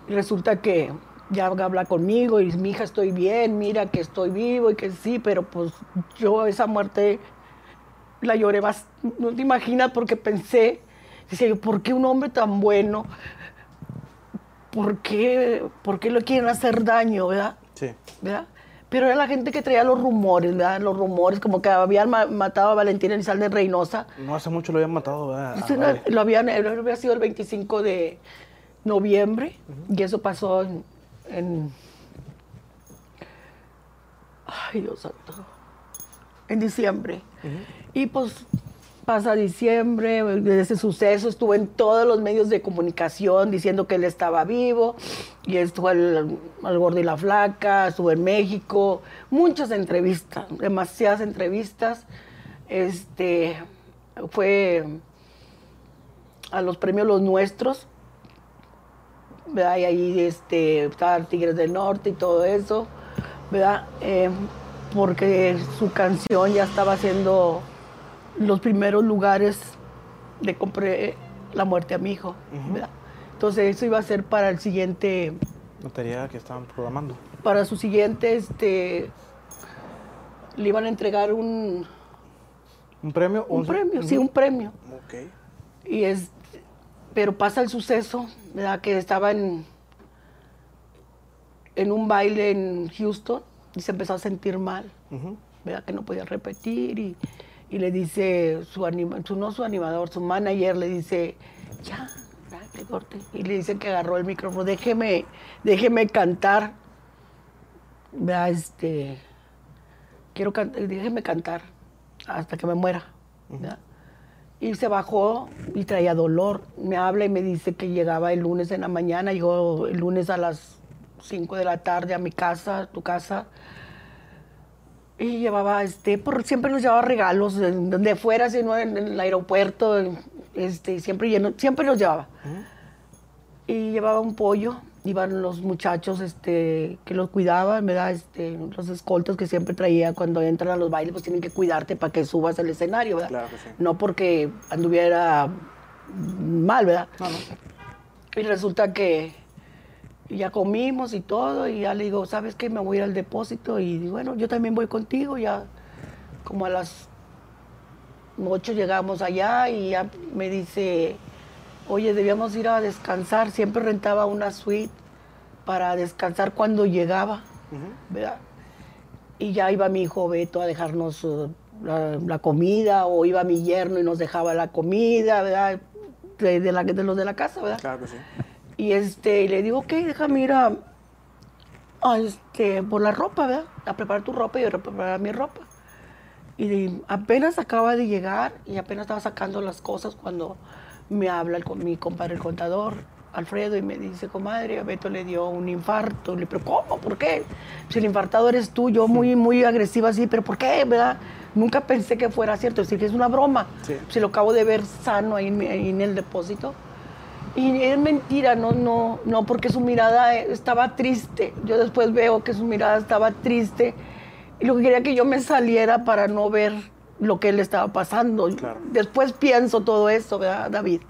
Y resulta que ya habla conmigo y mi hija estoy bien, mira que estoy vivo y que sí, pero pues yo esa muerte la lloré más, no te imaginas porque pensé, decía yo, ¿por qué un hombre tan bueno? ¿Por qué, por qué le quieren hacer daño, verdad? Sí. ¿verdad? Pero era la gente que traía los rumores, ¿verdad? Los rumores, como que habían ma- matado a Valentín Elizalde Reynosa. No hace mucho lo habían matado, ¿verdad? Ah, no- lo habían, eh, había sido el 25 de noviembre y eso pasó en, en- Ay, Dios santo. En diciembre. Y pues pasa diciembre, ese suceso estuvo en todos los medios de comunicación diciendo que él estaba vivo, y estuvo el, el gordo y la flaca, estuvo en México, muchas entrevistas, demasiadas entrevistas. Este fue a los premios Los Nuestros, ¿verdad? Y ahí este, estaba Tigres del Norte y todo eso, ¿verdad? Eh, porque su canción ya estaba haciendo los primeros lugares de compré la muerte a mi hijo. Entonces eso iba a ser para el siguiente, Notaría que estaban programando. para su siguiente, este, le iban a entregar un, ¿Un premio? un premio, sí, un premio. Ok. Y es, pero pasa el suceso, ¿verdad? Que estaba en, en un baile en Houston y se empezó a sentir mal. ¿verdad? Que no podía repetir y, y le dice su, anima, su no su animador, su manager le dice, ya, ya, que corte. Y le dice que agarró el micrófono, déjeme, déjeme cantar, ¿verdad? Este, quiero cantar, déjeme cantar hasta que me muera, ¿verdad? Y se bajó y traía dolor. Me habla y me dice que llegaba el lunes en la mañana. Llegó el lunes a las 5 de la tarde a mi casa, tu casa. Y llevaba, este, por, siempre nos llevaba regalos, de, de fuera, sino en, el aeropuerto, este, siempre, lleno, siempre nos llevaba. Y llevaba un pollo, iban los muchachos este, que los cuidaban, ¿verdad? Este, los escoltas que siempre traía cuando entran a los bailes, pues tienen que cuidarte para que subas al escenario, ¿verdad? Claro que sí. No porque anduviera mal, ¿verdad? No, no. Y resulta que ya comimos y todo, y ya le digo, ¿sabes qué? Me voy a ir al depósito, y bueno, yo también voy contigo, ya como a las 8 llegamos allá, y ya me dice, oye, debíamos ir a descansar, siempre rentaba una suite para descansar cuando llegaba, ¿verdad? Y ya iba mi hijo Beto a dejarnos la, la comida, o iba mi yerno y nos dejaba la comida, ¿verdad? De, de la, de los de la casa, ¿verdad? Claro que sí. Y este, y le digo, ok, déjame ir a, a, este, por la ropa, ¿verdad? A preparar tu ropa y yo a preparar mi ropa. Y de- apenas acaba de llegar y apenas estaba sacando las cosas cuando me habla el, mi compadre, el contador, Alfredo, y me dice, comadre, a Beto le dio un infarto. Le digo, ¿cómo? ¿Por qué? Si el infartado eres tú, yo muy, muy agresiva así, pero ¿por qué, verdad? nunca pensé que fuera cierto, es decir, que es una broma. Sí. Si lo acabo de ver sano ahí en, mi- ahí en el depósito. Y es mentira, no, no, no, porque su mirada estaba triste. Yo después veo que su mirada estaba triste y lo que quería que yo me saliera para no ver lo que él estaba pasando. Claro. Después pienso todo eso, ¿verdad, David?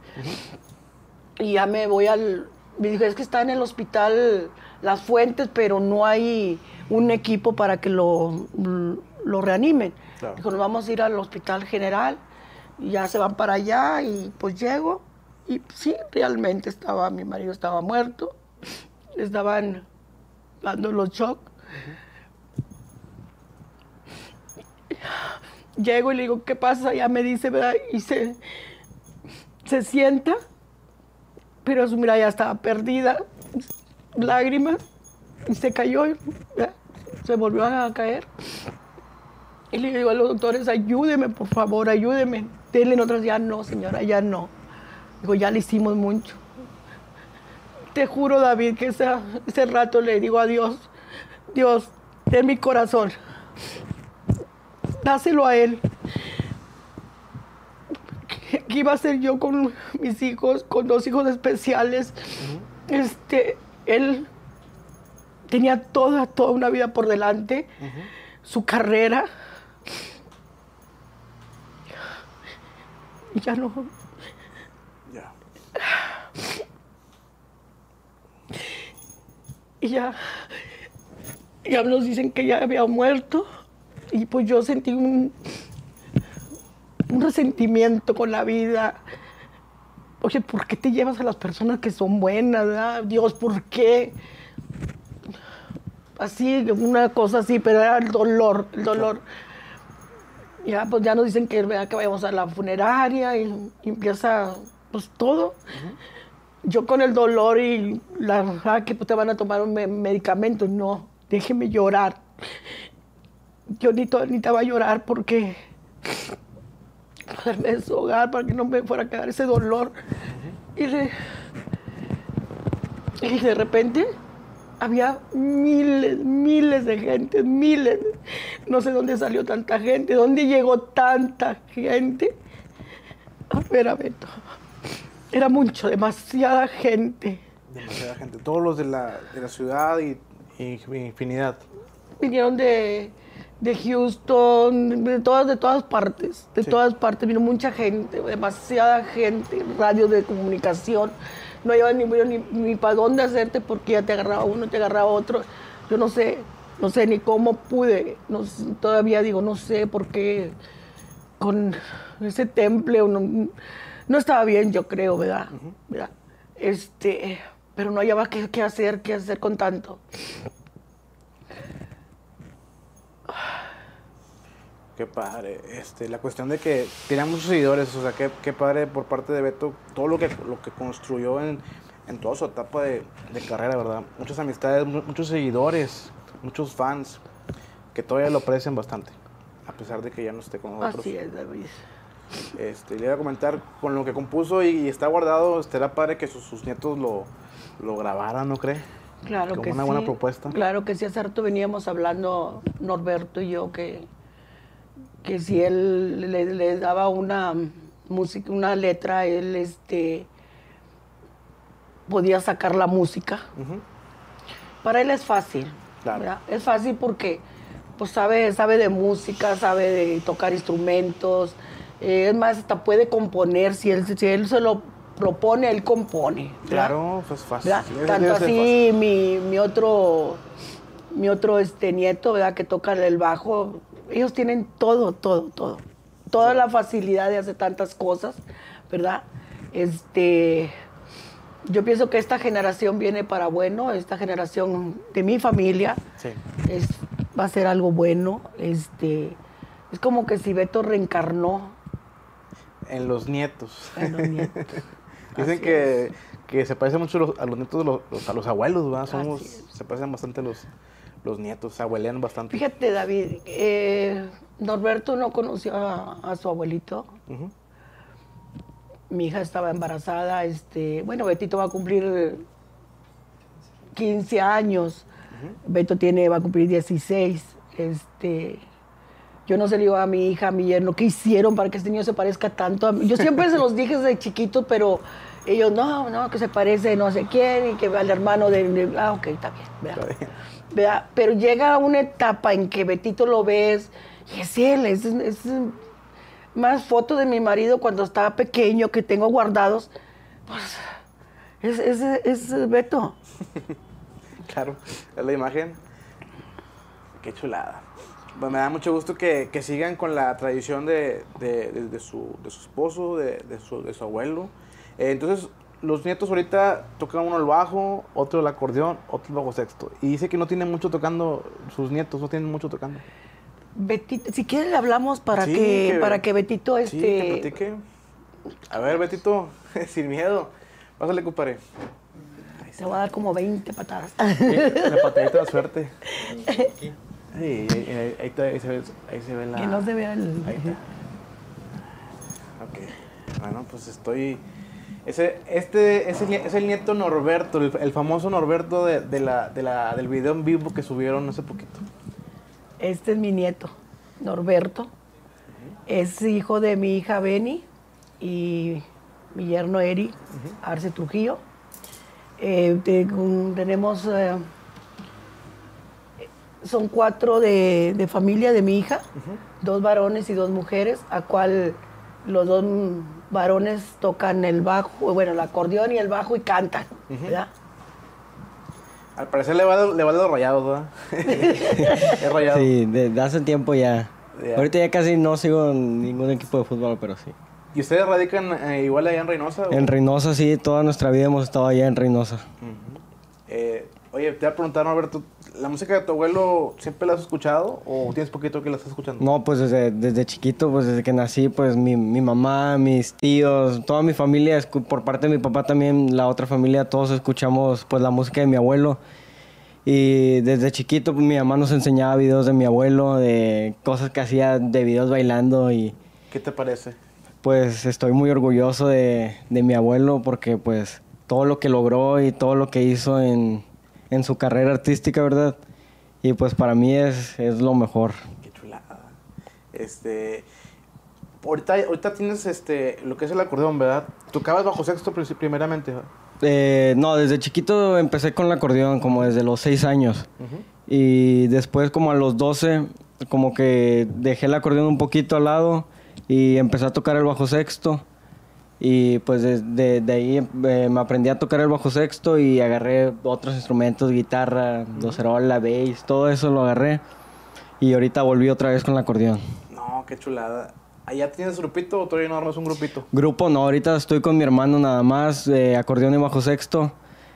Y ya me voy al... Me dijo, es que está en el hospital Las Fuentes, pero no hay un equipo para que lo, lo reanimen. Claro. Dijo, nos vamos a ir al hospital general. Y ya se van para allá y pues llego. Y sí, realmente estaba, mi marido estaba muerto. Le estaban dando los shock. Llego y le digo, ¿qué pasa? Ya me dice, ¿verdad? Y se, se sienta, pero su mirada ya estaba perdida, lágrimas, y se cayó, ¿verdad? se volvió a caer. Y le digo a los doctores, ayúdeme, por favor, ayúdeme. Denle en otras, ya no, señora, ya no. Digo, ya le hicimos mucho. Te juro, David, que ese, ese rato le digo a Dios, Dios, ten mi corazón, dáselo a Él. ¿Qué, qué iba a hacer yo con mis hijos, con dos hijos especiales? Este, Él tenía toda, toda una vida por delante, su carrera. Y ya no, Ya. Ya, ya nos dicen que ya había muerto. Y pues yo sentí un, un resentimiento con la vida. Oye, ¿por qué te llevas a las personas que son buenas? Dios, ¿por qué? Así, una cosa así, pero era el dolor, el dolor. Ya, pues ya nos dicen que, que vayamos a la funeraria y empieza pues todo. Yo con el dolor y la que te van a tomar un me- medicamento, no, déjeme llorar. Yo ni to- necesitaba llorar porque poderme deshogar para que no me fuera a quedar ese dolor. Y de, de repente había miles, miles de gente, miles. No sé dónde salió tanta gente, dónde llegó tanta gente a ver a. Era mucho, demasiada gente. Demasiada gente. Todos los de la, de la ciudad y, y infinidad. Vinieron de, de Houston, de todas, de todas partes, de Sí. todas partes, vino mucha gente, demasiada gente, radios de comunicación, no había ni, ni, ni para dónde hacerte porque ya te agarraba uno, te agarraba otro, yo no sé, no sé ni cómo pude, no todavía digo, no sé por qué con ese temple, no, no estaba bien, yo creo, ¿verdad? ¿verdad? Este, pero no hallaba qué, qué hacer, qué hacer con tanto. Qué padre. Este, la cuestión de que tenía muchos seguidores, o sea, qué, qué padre por parte de Beto, todo lo que, lo que construyó en, en toda su etapa de, de carrera, ¿verdad? Muchas amistades, mu- muchos seguidores, muchos fans, que todavía lo aprecian bastante, a pesar de que ya no esté con nosotros. Así es, David. Este, le iba a comentar con lo que compuso y, y está guardado, estará padre que sus, sus nietos lo, lo grabaran, ¿no cree? Claro Como que una sí. buena propuesta. Claro que sí, hace rato veníamos hablando Norberto y yo que, que si él le, le daba una música, una letra, él este podía sacar la música. Para él es fácil. Claro. Es fácil porque pues sabe, sabe de música, sabe de tocar instrumentos. Eh, es más, hasta puede componer. Si él, si él se lo propone, él compone. ¿verdad? Claro, pues fácil. Tanto así mi, mi otro, mi otro este, nieto, ¿verdad? Que toca el bajo, ellos tienen todo, todo, todo. Toda la facilidad de hacer tantas cosas, ¿verdad? Este, yo pienso que esta generación viene para bueno, esta generación de mi familia Sí. es, va a ser algo bueno. Este, es como que si Beto reencarnó En los nietos. en los nietos. Dicen Así que, que se parecen mucho los- a los nietos, los, los- a los abuelos, ¿verdad? Somos, se parecen bastante los, los nietos, se abuelean bastante. Fíjate, David, eh, Norberto no conoció a, a su abuelito. Mi hija estaba embarazada. Este, bueno, Betito va a cumplir eh, 15 años. Beto tiene, va a cumplir 16. Este, Yo no se le digo a mi hija, a mi yerno, ¿qué hicieron para que este niño se parezca tanto a mí? Yo siempre se los dije desde chiquito, pero ellos, no, no, que se parece no sé quién y que al hermano de... de- ah, ok, está bien. vea. Está bien. Vea, Pero llega una etapa en que Betito lo ves y es él, es, es más fotos de mi marido cuando estaba pequeño que tengo guardados. Pues es, es, es Beto. Claro, es la imagen. Qué chulada. Me da mucho gusto que, que sigan con la tradición de, de- de- de su, de su esposo, de, de su, de su abuelo. Eh, entonces, los nietos ahorita tocan uno el bajo, otro el acordeón, otro el bajo sexto. Y dice que no tiene mucho tocando, sus nietos no tienen mucho tocando. Betito, si quieres le hablamos para Sí, que, que- para que Betito Sí, que este platique. A ver, Betito, sin miedo. Pásale, compadre. te va a dar como 20 patadas. La patadita de suerte. Sí, ahí, se ve, ahí se ve la... que no se vea el Ahí está. Ok. Bueno, pues estoy... Ese, este es el, nie- es el nieto Norberto, el, el famoso Norberto de, de la, de la, del video en vivo que subieron hace poquito. Este es mi nieto, Norberto. Es hijo de mi hija Beni y mi yerno Eri, Arce Trujillo. Eh, tenemos, eh, son cuatro de, de familia de mi hija, dos varones y dos mujeres, a cual los dos varones tocan el bajo, bueno, el acordeón y el bajo y cantan, ¿verdad? Al parecer le vale, le vale los rayados, ¿verdad? es rayado. Sí, de, de hace tiempo ya. Ahorita ya casi no sigo en ningún equipo de fútbol, pero sí. ¿Y ustedes radican eh, igual allá en Reynosa? o? En Reynosa sí, toda nuestra vida hemos estado allá en Reynosa. Eh, oye, te voy a preguntar, Norberto, ¿la música de tu abuelo siempre la has escuchado o tienes poquito que la estás escuchando? No, pues desde, desde chiquito, pues desde que nací, pues mi, mi mamá, mis tíos, toda mi familia, por parte de mi papá también, la otra familia, todos escuchamos pues la música de mi abuelo. Y desde chiquito pues, mi mamá nos enseñaba videos de mi abuelo, de cosas que hacía, de videos bailando y ¿Qué te parece? pues estoy muy orgulloso de, de mi abuelo porque pues todo lo que logró y todo lo que hizo en, en su carrera artística, ¿verdad? Y pues para mí es, es lo mejor. Qué chulada. Este. Ahorita, ahorita tienes este, lo que es el acordeón, ¿verdad? Tocabas bajo sexto pri- primeramente. Eh, no, desde chiquito empecé con el acordeón, como desde los 6 años. Y después como a los 12, como que dejé el acordeón un poquito al lado y empecé a tocar el bajo sexto. Y pues desde de ahí eh, me aprendí a tocar el bajo sexto y agarré otros instrumentos, guitarra, docerola, bass, todo eso lo agarré. Y ahorita volví otra vez con el acordeón. No, qué chulada. ¿Allá tienes grupito o todavía no armas un grupito? Grupo no, ahorita estoy con mi hermano nada más, eh, acordeón y bajo sexto.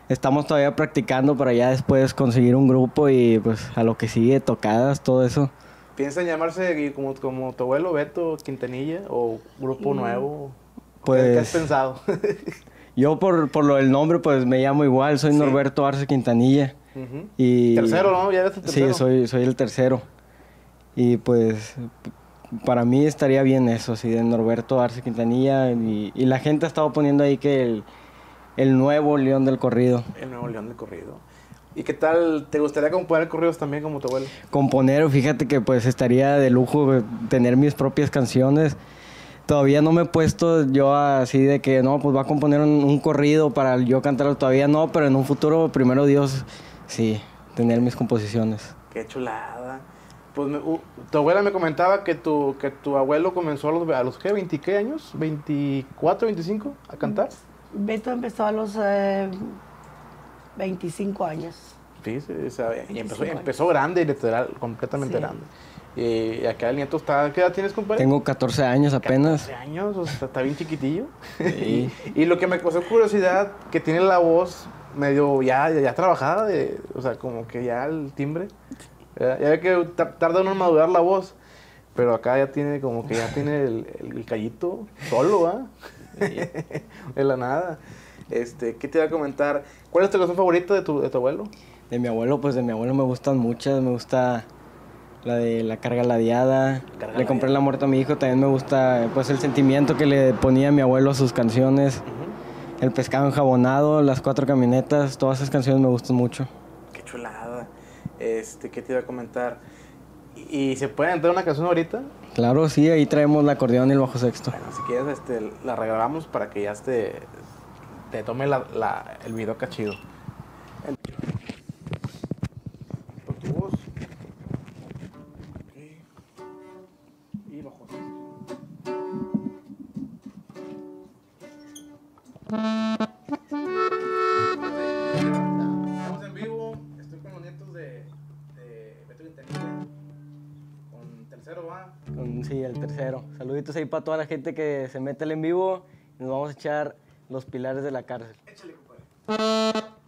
Estamos todavía practicando para ya después conseguir un grupo y pues a lo que sigue, tocadas, todo eso. ¿Piensan llamarse como, como tu abuelo Beto Quintanilla o grupo nuevo? Pues- ¿Qué has pensado? Yo por, por lo del nombre pues me llamo igual, soy Sí. Norberto Arce Quintanilla. Y, Tercero, ¿no? Ya eres el tercero. Sí, soy, soy el tercero. Y pues para mí estaría bien eso, así de Norberto Arce Quintanilla. Y, y la gente ha estado poniendo ahí que el, el nuevo león del corrido. El nuevo león de corrido. ¿Y qué tal? ¿Te gustaría componer corridos también como tu abuelo? componer, fíjate que pues estaría de lujo tener mis propias canciones. Todavía no me he puesto yo así de que no, pues va a componer un, un corrido para yo cantarlo. Todavía no, pero en un futuro, primero Dios, sí, tener mis composiciones. Qué chulada. Pues me- u- tu abuela me comentaba que tu, que tu abuelo comenzó a los, a los ¿qué? ¿20 qué años? ¿24, 25 a cantar? Beto empezó a los eh, 25 años. Sí, sí, o sea, y 25 empezó, empezó grande, literal, completamente Sí. grande. Y acá el nieto está, ¿qué edad tienes, compadre? Tengo 14 años apenas. 14 años, o sea, está bien chiquitillo. Sí. y lo que me causó curiosidad, que tiene la voz medio ya, ya, ya trabajada, de, o sea, como que ya el timbre. ¿verdad? Ya ve que tar- tarda uno en madurar la voz, pero acá ya tiene como que ya tiene el, el, callito solo, ¿ah? de la nada. Este, ¿qué te iba a comentar? ¿Cuál es tu canción favorita de tu, de tu abuelo? De mi abuelo, pues de mi abuelo me gustan muchas. Me gusta la de la carga ladeada. Carga le compré ladeada. La muerte a mi hijo, también me gusta pues el sentimiento que le ponía mi abuelo a sus canciones. Uh -huh. El pescado enjabonado, las cuatro camionetas, todas esas canciones me gustan mucho. Qué chulada. Este, ¿qué te iba a comentar? ¿Y, y se puede entrar una canción ahorita? Claro, sí, ahí traemos el acordeón y el bajo sexto. Bueno, si quieres, este, la regrabamos para que ya te, te tome la, la, el video cachido. El... Estamos en vivo, estoy con los nietos de, de Beto Quintanilla, con tercero va. sí, el tercero. Saluditos ahí para toda la gente que se mete al en vivo. Nos vamos a echar los pilares de la cárcel. Échale, compadre.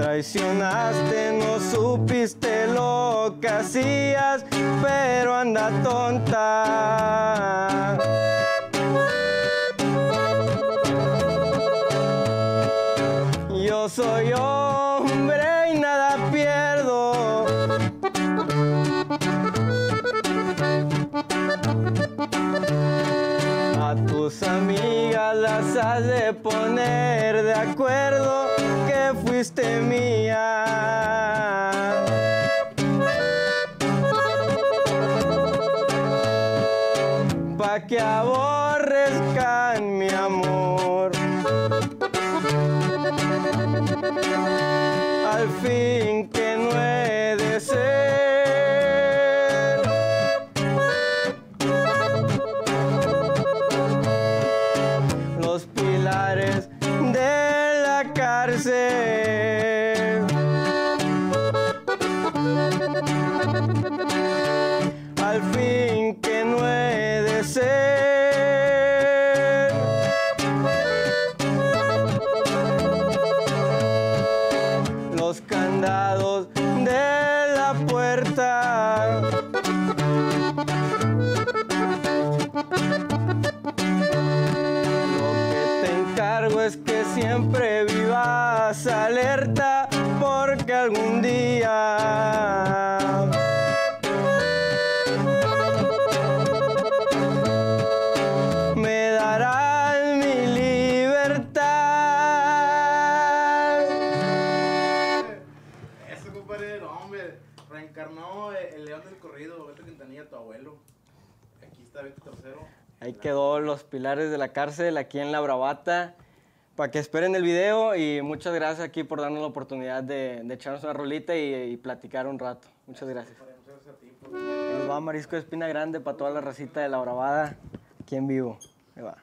traicionaste, no supiste lo que hacías, pero anda tonta. Yo soy hombre y nada pierdo. A tus amigas las has de poner de acuerdo fuiste mía. Pa' que a vos Quedó los pilares de la cárcel, aquí en La Bravata. Para que esperen el video y muchas gracias aquí por darnos la oportunidad de, echarnos una rolita y, platicar un rato. Muchas gracias. Nos va Marisco de Espina Grande para toda la racita de La Bravada aquí en vivo. Ahí va.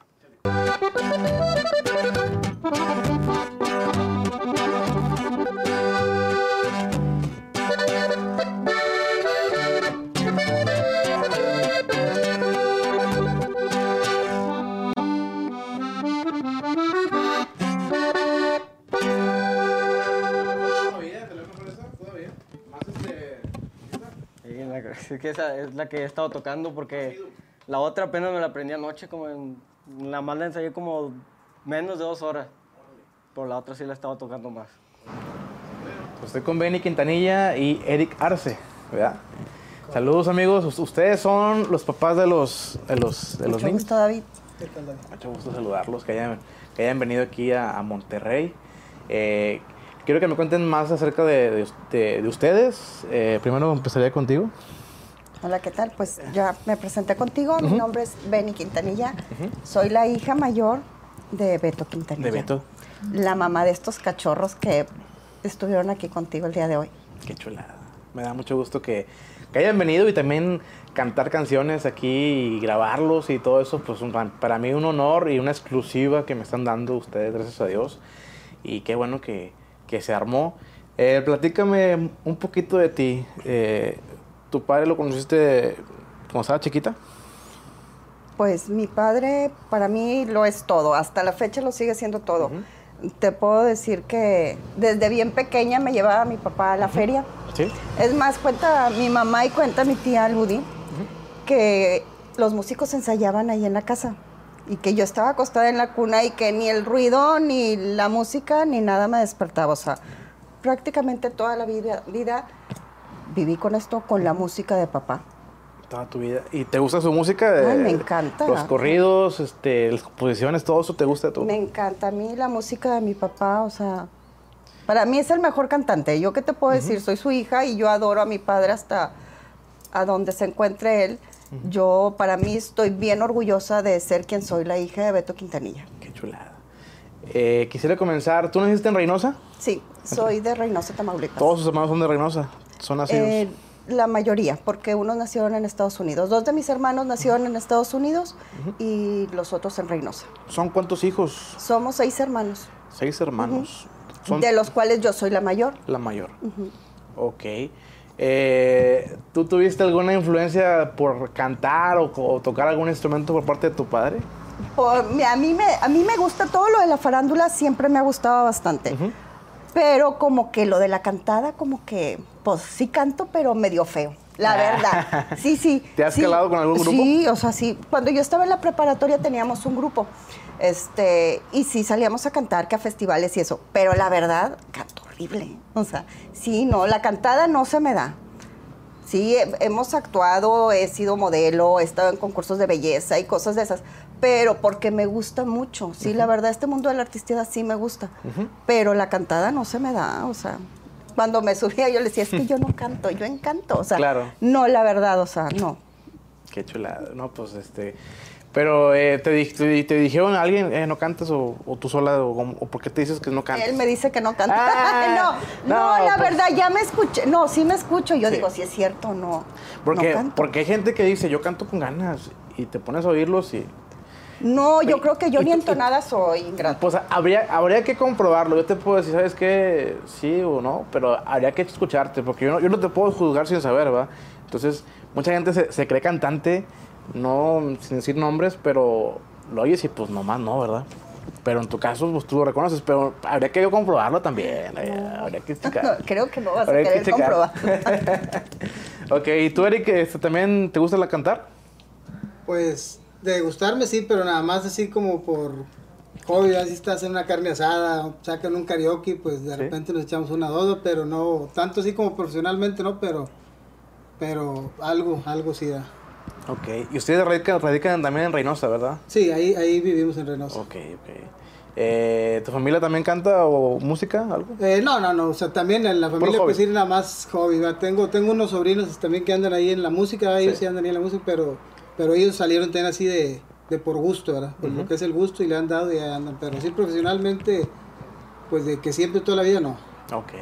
Es que esa es la que he estado tocando porque la otra apenas me la aprendí anoche, como en, la más la ensayé como menos de dos horas. Pero la otra sí la he estado tocando más. Pues estoy con Benny Quintanilla y Eric Arce, ¿verdad? Saludos amigos, Us- ustedes son los papás de los, de los, de los Mucho niños. gusto, David. Mucho gusto saludarlos, que hayan, que hayan venido aquí a, a Monterrey. Eh, quiero que me cuenten más acerca de, de- de- de ustedes. Eh, primero empezaría contigo. Hola, ¿qué tal? Pues ya me presenté contigo. Mi nombre es Benny Quintanilla. Soy la hija mayor de Beto Quintanilla. De Beto. La mamá de estos cachorros que estuvieron aquí contigo el día de hoy. Qué chulada. Me da mucho gusto que, que hayan venido y también cantar canciones aquí y grabarlos y todo eso. Pues un- para mí un honor y una exclusiva que me están dando ustedes, gracias a Dios. Y qué bueno que, que se armó. Eh, platícame un poquito de ti. Eh, ¿Tu padre lo conociste cuando estaba chiquita? Pues mi padre para mí lo es todo. Hasta la fecha lo sigue siendo todo. Te puedo decir que desde bien pequeña me llevaba mi papá a la feria. Sí. Es más, cuenta mi mamá y cuenta mi tía Ludi que los músicos ensayaban ahí en la casa y que yo estaba acostada en la cuna y que ni el ruido, ni la música, ni nada me despertaba. O sea, prácticamente toda la vida, vida viví con esto, con la música de papá. Toda tu vida. ¿Y te gusta su música? Ay, me encanta. Los corridos, este, las composiciones, todo eso te gusta todo. Me encanta a mí la música de mi papá, o sea, para mí es el mejor cantante. Yo qué te puedo decir, soy su hija y yo adoro a mi padre hasta a donde se encuentre él. Yo para mí estoy bien orgullosa de ser quien soy, la hija de Beto Quintanilla. Qué chulada. Eh, quisiera comenzar. ¿Tú naciste en Reynosa? Sí, soy de Reynosa, Tamaulipas. Todos sus hermanos son de Reynosa. Son nacidos. Eh, la mayoría, porque unos nacieron en Estados Unidos. Dos de mis hermanos nacieron en Estados Unidos y los otros en Reynosa. ¿Son cuántos hijos? Somos seis hermanos, Seis hermanos. Son de los cuales yo soy la mayor. la mayor. Ok. Eh, ¿Tú tuviste alguna influencia por cantar o, o tocar algún instrumento por parte de tu padre? Por- a, mí me, a mí me gusta todo lo de la farándula, siempre me ha gustado bastante. Pero como que lo de la cantada, como que, pues sí canto, pero medio feo. La verdad. Sí, sí. ¿Te has sí. calado con algún grupo? Sí, o sea, sí. Cuando yo estaba en la preparatoria teníamos un grupo. Este, y sí salíamos a cantar que a festivales y eso. Pero la verdad, canto horrible. O sea, sí, no, la cantada no se me da. Sí, he- hemos actuado, he sido modelo, he estado en concursos de belleza y cosas de esas, pero porque me gusta mucho. Sí, la verdad, este mundo de la artistía sí me gusta, pero la cantada no se me da, o sea, cuando me subía yo le decía, es que yo no canto, yo encanto, o sea, Claro. no, la verdad, o sea, no. Qué chulada. No, pues este. Pero eh, te, te, te dijeron a alguien, eh, no cantas o, o tú sola o, o por qué te dices que no cantas. Él me dice que no canta. Ah, no, no, no, la pues- verdad, ya me escuché, no, sí me escucho, yo Sí. digo, si es cierto, no, Porque, no canto. porque hay gente que dice, yo canto con ganas y te pones a oírlos y No, yo creo que yo ni y- entonada soy ingrata. Pues habría, habría que comprobarlo. Yo te puedo decir, ¿sabes qué? Sí o no, pero habría que escucharte, porque yo no, yo no te puedo juzgar sin saber, ¿va? Entonces, mucha gente se, se cree cantante, no sin decir nombres, pero lo oyes y pues nomás no, ¿verdad? Pero en tu caso, pues tú lo reconoces, pero habría que yo comprobarlo también. eh, Habría que checar. Creo que no vas a Habría que querer comprobar. ok, ¿y tú, Eric, este, también te gusta la cantar? Pues de gustarme sí, pero nada más así como por hobby, así estás en una carne asada, sacan un karaoke, pues de Sí. repente nos echamos una dodo, pero no tanto así como profesionalmente, ¿no? Pero pero algo, algo sí da. Ok, y ustedes radican, radican también en Reynosa, ¿verdad? Sí, ahí, ahí vivimos en Reynosa. Ok, ok. Eh, ¿Tu familia también canta o música, algo? Eh, no, no, no, o sea, también en la familia pues sí, nada más hobby. Tengo, tengo unos sobrinos también que andan ahí en la música, ellos Sí. sí. andan ahí en la música, pero, pero ellos salieron también así de, de por gusto, ¿verdad? Por lo que es el gusto y le han dado y andan, pero sí profesionalmente, pues de que siempre toda la vida no. Ok.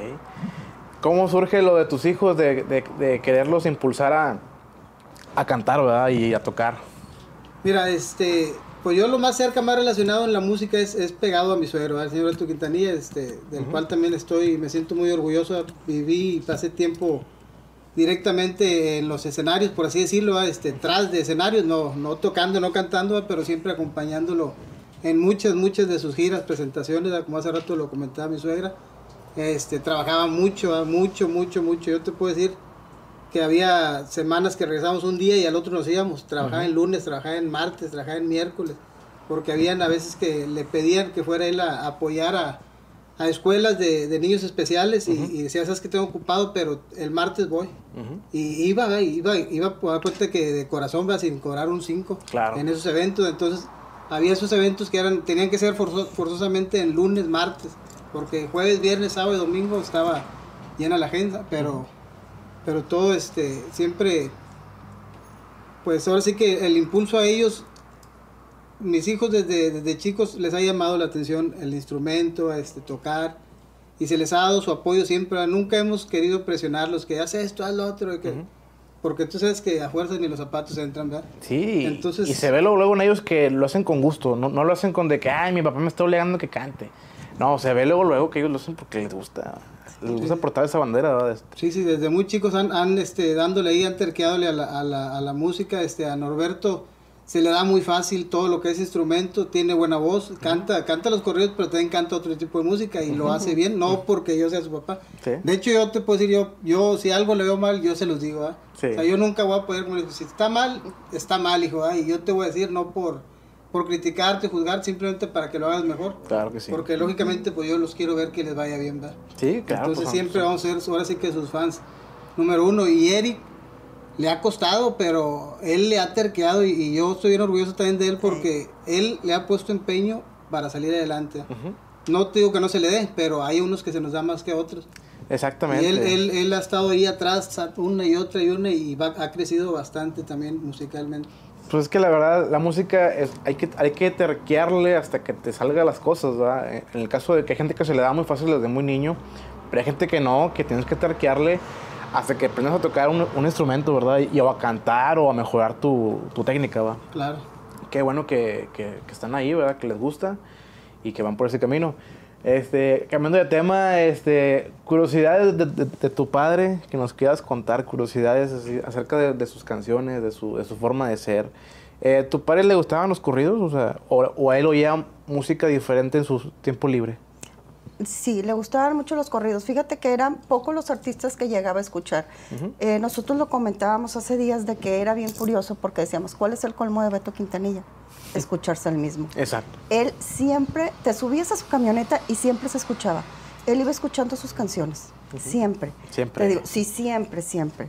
¿Cómo surge lo de tus hijos de, de- de quererlos impulsar a, a cantar, ¿verdad? Y a tocar. Mira, este, pues yo lo más cerca, más relacionado en la música es, es pegado a mi suegro, al señor Alto Quintanilla, este, del cual también estoy, me siento muy orgulloso. Viví y pasé tiempo directamente en los escenarios, por así decirlo, este, tras de escenarios, no, no tocando, no cantando, pero siempre acompañándolo en muchas, muchas de sus giras, presentaciones, como hace rato lo comentaba mi suegra. Este, trabajaba mucho, mucho, mucho, mucho. Yo te puedo decir que había semanas que regresábamos un día y al otro nos íbamos. Trabajaba en lunes, trabajaba en martes, trabajaba en miércoles. Porque habían a veces que le pedían que fuera él a, apoyar a, a escuelas de, de niños especiales y, y decía, sabes que tengo ocupado, pero el martes voy. Y iba, iba, iba a dar cuenta que de corazón va sin cobrar un 5 Claro. en esos eventos. Entonces, había esos eventos que eran tenían que ser forzo- forzosamente en lunes, martes, porque jueves, viernes, sábado y domingo estaba llena la agenda, pero, pero todo este, siempre, pues ahora sí que el impulso a ellos, mis hijos desde, desde chicos les ha llamado la atención el instrumento, este, tocar, y se les ha dado su apoyo siempre, nunca hemos querido presionarlos, que haz esto, haz lo otro, que, porque tú sabes que a fuerzas ni los zapatos entran, ¿verdad? Sí, Entonces- y se ve luego, luego en ellos que lo hacen con gusto, no, no lo hacen con de que, ay, mi papá me está obligando a que cante. No, se ve luego, luego que ellos lo hacen porque les gusta, les gusta portar esa bandera, ¿verdad? Sí, sí, desde muy chicos han, han, este, dándole ahí, han terqueadole a la, a la, a la música, este, a Norberto se le da muy fácil todo lo que es instrumento, tiene buena voz, canta, canta los corridos, pero también canta otro tipo de música y lo hace bien, no porque yo sea su papá. Sí. De hecho, yo te puedo decir, yo, yo si algo le veo mal, yo se los digo. Sí. O sea, yo nunca voy a poder, si está mal, está mal, hijo, ¿ah? Y yo te voy a decir, no por, por criticarte, juzgar, simplemente para que lo hagas mejor. Claro que sí. Porque lógicamente, pues yo los quiero ver que les vaya bien, ¿verdad? Sí, claro. Entonces pues, siempre vamos a ser, ahora sí que sus fans número uno. Y Eric le ha costado, pero él le ha terqueado y, y yo estoy bien orgulloso también de él porque él le ha puesto empeño para salir adelante. No te digo que no se le dé, pero hay unos que se nos da más que otros. Exactamente. Y él, él, él ha estado ahí atrás una y otra y una y va- ha crecido bastante también musicalmente. Pues es que la verdad, la música es, hay que hay que terquearle hasta que te salgan las cosas, ¿verdad? En el caso de que hay gente que se le da muy fácil desde muy niño, pero hay gente que no, que tienes que terquearle hasta que aprendas a tocar un, un instrumento, ¿verdad? Y, o a cantar o a mejorar tu, tu técnica, ¿va? Claro. Qué bueno que, que- que están ahí, ¿verdad? Que les gusta y que van por ese camino. Este, cambiando de tema, este, curiosidades de, de- de tu padre, que nos quieras contar, curiosidades así acerca de, de sus canciones, de su, de su forma de ser. Eh, ¿Tu padre le gustaban los corridos? O, sea, o, o a él oía música diferente en su tiempo libre? Sí, le gustaban mucho los corridos. Fíjate que eran pocos los artistas que llegaba a escuchar. Eh, nosotros lo comentábamos hace días de que era bien curioso porque decíamos, ¿cuál es el colmo de Beto Quintanilla? Escucharse al mismo. Exacto. Él siempre, te subías a su camioneta y siempre se escuchaba. Él iba escuchando sus canciones, siempre. Siempre. Te digo, sí, siempre, siempre.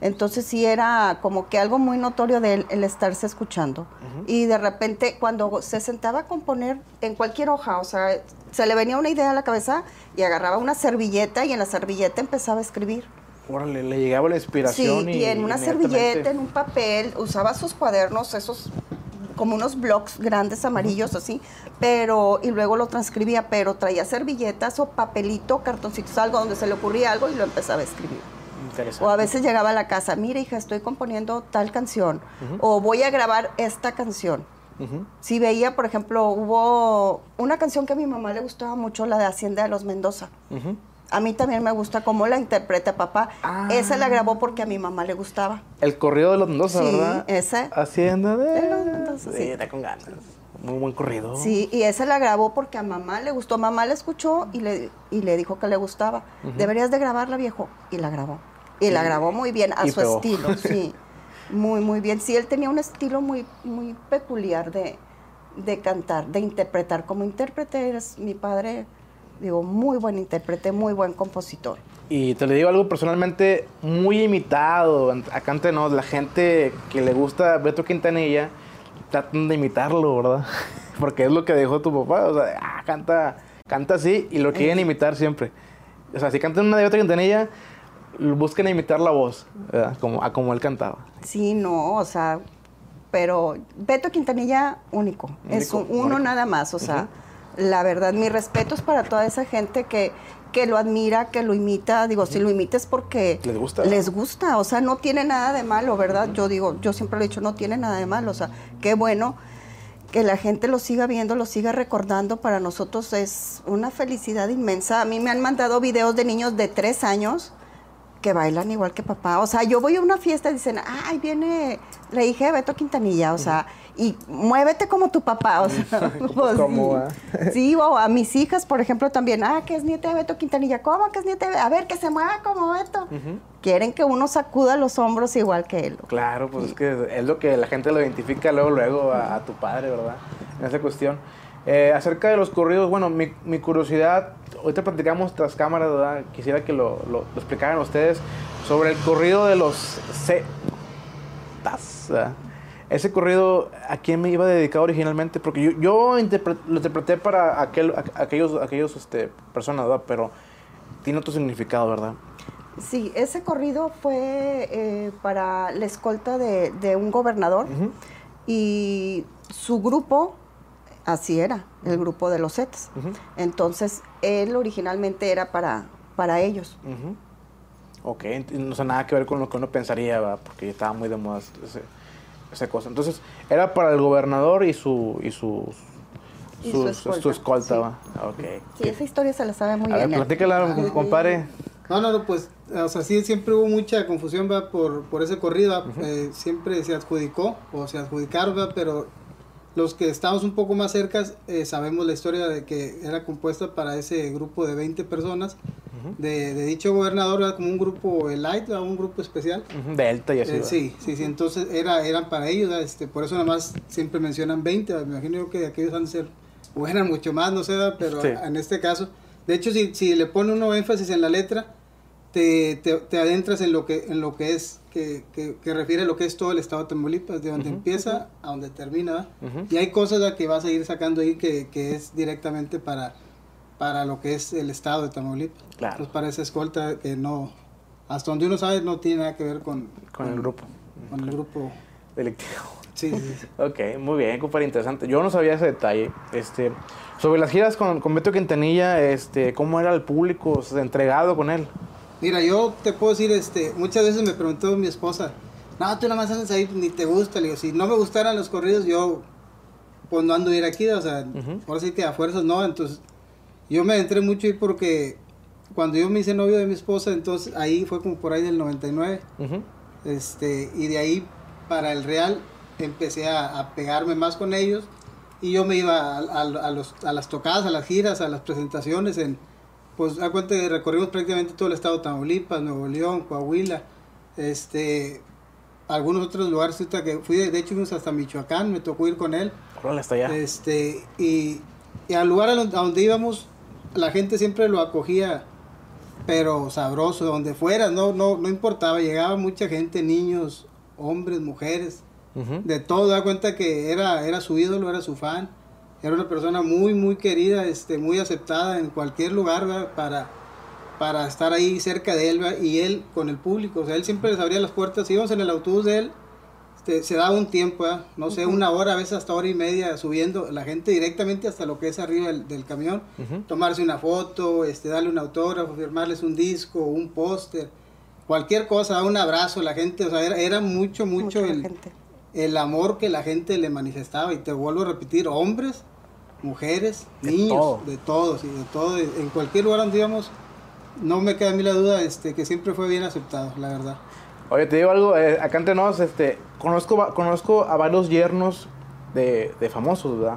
Entonces sí era como que algo muy notorio de él el estarse escuchando. Y de repente cuando se sentaba a componer en cualquier hoja, o sea, se le venía una idea a la cabeza y agarraba una servilleta y en la servilleta empezaba a escribir. Órale, le llegaba la inspiración Sí, y, y en una servilleta, en un papel, usaba sus cuadernos, esos como unos blocks grandes amarillos así, pero y luego lo transcribía, pero traía servilletas o papelito, cartoncitos, algo donde se le ocurría algo y lo empezaba a escribir. Interesante. O a veces llegaba a la casa, mira hija, estoy componiendo tal canción, o voy a grabar esta canción. Si veía, por ejemplo, hubo una canción que a mi mamá le gustaba mucho, la de Hacienda de los Mendoza. A mí también me gusta cómo la interpreta papá. Ah. Esa la grabó porque a mi mamá le gustaba. El corrido de los Mendoza, Sí, ¿verdad? ese. Hacienda de... De los Mendoza, sí. está con ganas. Muy buen corrido. Sí, y esa la grabó porque a mamá le gustó. Mamá la escuchó y le, y le dijo que le gustaba. Deberías de grabarla, viejo. Y la grabó. Y la grabó muy bien, a su pegó. estilo, sí. Muy, muy bien. Sí, él tenía un estilo muy, muy peculiar de, de cantar, de interpretar. Como intérprete, eres mi padre, digo, muy buen intérprete, muy buen compositor. Y te le digo algo personalmente muy imitado. Acá ante nos, la gente que le gusta Beto Quintanilla, tratan de imitarlo, ¿verdad? porque es lo que dejó tu papá. O sea, ah, canta, canta así y lo quieren imitar siempre. O sea, si cantan una de otra Quintanilla, busquen imitar la voz, ¿verdad? Como, a como él cantaba. Sí, no, o sea, pero Beto Quintanilla único, es un- uno único. nada más, o sea, la verdad, mi respeto es para toda esa gente que, que lo admira, que lo imita, digo, si lo imites porque Les gusta. les gusta, o sea, no tiene nada de malo, ¿verdad? Yo digo, yo siempre lo he dicho, no tiene nada de malo, o sea, qué bueno que la gente lo siga viendo, lo siga recordando, para nosotros es una felicidad inmensa. A mí me han mandado videos de niños de tres años que bailan igual que papá. O sea, yo voy a una fiesta y dicen, ay, viene la hija de Beto Quintanilla, o sea, y muévete como tu papá, o sea. pues, ¿Cómo, sí. Sí, o a mis hijas, por ejemplo, también, ah, que es nieta de Beto Quintanilla, ¿cómo que es nieta de A ver, que se mueva como Beto. Quieren que uno sacuda los hombros igual que él. Claro, pues es que es lo que la gente lo identifica luego, luego a, a tu padre, ¿verdad? En esa cuestión. Eh, acerca de los corridos, bueno, mi, mi curiosidad, ahorita platicamos tras cámaras, ¿verdad? Quisiera que lo, lo- lo explicaran ustedes sobre el corrido de los Zetas. Ese corrido, ¿a quién me iba dedicado originalmente? Porque yo, yo interpre- lo interpreté para aquel, a- aquellos, aquellos este, personas, ¿verdad? Pero tiene otro significado, ¿verdad? Sí, ese corrido fue eh, para la escolta de, de un gobernador y su grupo, así era, el grupo de los Zetas. Ujú. Entonces, él originalmente era para, para ellos. Ujú. Ok, ent- no sé nada que ver con lo que uno pensaría, ¿verdad? porque estaba muy de moda ese- esa cosa. Entonces, era para el gobernador y su y su, Y su escolta, escolta, sí. ¿va? Ok. Sí, esa historia se la sabe muy A bien. él. platícala, compadre. No, no, no, pues, o sea, sí, siempre hubo mucha confusión, ¿va? Por, por ese corrido, ¿va? Eh, siempre se adjudicó, o se adjudicaron, ¿va? Pero los que estamos un poco más cerca eh, sabemos la historia de que era compuesta para ese grupo de 20 personas de, de dicho gobernador, ¿va? como un grupo ¿va? un grupo especial. Delta y así. Eh, sí, sí, sí, entonces era, eran para ellos, este, por eso nada más siempre mencionan 20, ¿va? me imagino yo que aquellos han de ser, o eran mucho más, no sé, pero Sí. en este caso, de hecho si, si le pone uno énfasis en la letra, te, te, te adentras en lo que, en lo que es, que, que, que refiere a lo que es todo el estado de Tamaulipas, de donde empieza a donde termina, ¿va? Ujú. y hay cosas que vas a ir sacando ahí que, que es directamente para, para lo que es el estado de Tamaulipas. Claro. Pues para esa escolta que no, hasta donde uno sabe, no tiene nada que ver con, Con el grupo con el grupo. delictivo. Sí, sí, sí. Ok, muy bien, compadre, interesante. Yo no sabía ese detalle. Este, sobre las giras con, con Beto Quintanilla, este, ¿cómo era el público entregado con él? Mira, yo te puedo decir, este, muchas veces me preguntó mi esposa, no, tú nada más andas ahí, ni te gusta. Le digo, si no me gustaran los corridos, yo, pues no ando a ir aquí, o sea, ahora sí que a fuerzas no. Entonces, yo me entré mucho ahí porque cuando yo me hice novio de mi esposa, entonces ahí fue como por ahí del 99. Ujú. Este, y de ahí para el Real empecé a, a pegarme más con ellos y yo me iba a, a- a los- a las tocadas, a las giras, a las presentaciones en, pues a cuenta que recorrimos prácticamente todo el estado de Tamaulipas, Nuevo León, Coahuila, este, algunos otros lugares, que fui de, de hecho fuimos hasta Michoacán, me tocó ir con él, hasta allá. este, y, y al lugar a donde, a donde íbamos, la gente siempre lo acogía, pero sabroso, donde fuera, no, no, no importaba, llegaba mucha gente, niños, hombres, mujeres, de todo, da cuenta que era, era su ídolo, era su fan, era una persona muy, muy querida, este, muy aceptada en cualquier lugar ¿verdad? para, para estar ahí cerca de él ¿verdad? y él con el público, o sea, él siempre les abría las puertas, íbamos en el autobús de él, este, se daba un tiempo, ¿verdad? no sé, una hora, a veces hasta hora y media subiendo la gente directamente hasta lo que es arriba del, del camión, tomarse una foto, este, darle un autógrafo, firmarles un disco, un póster, cualquier cosa, un abrazo, la gente, o sea, era, era mucho, mucho, Mucha el, el amor que la gente le manifestaba. Y te vuelvo a repetir, hombres, mujeres, De niños, todo. de todo, sí, de todo. En cualquier lugar donde íbamos, no me queda a mí la duda este, que siempre fue bien aceptado, la verdad. Oye, te digo algo, eh, acá entre nos, este, conozco, conozco a varios yernos de, de famosos, ¿verdad?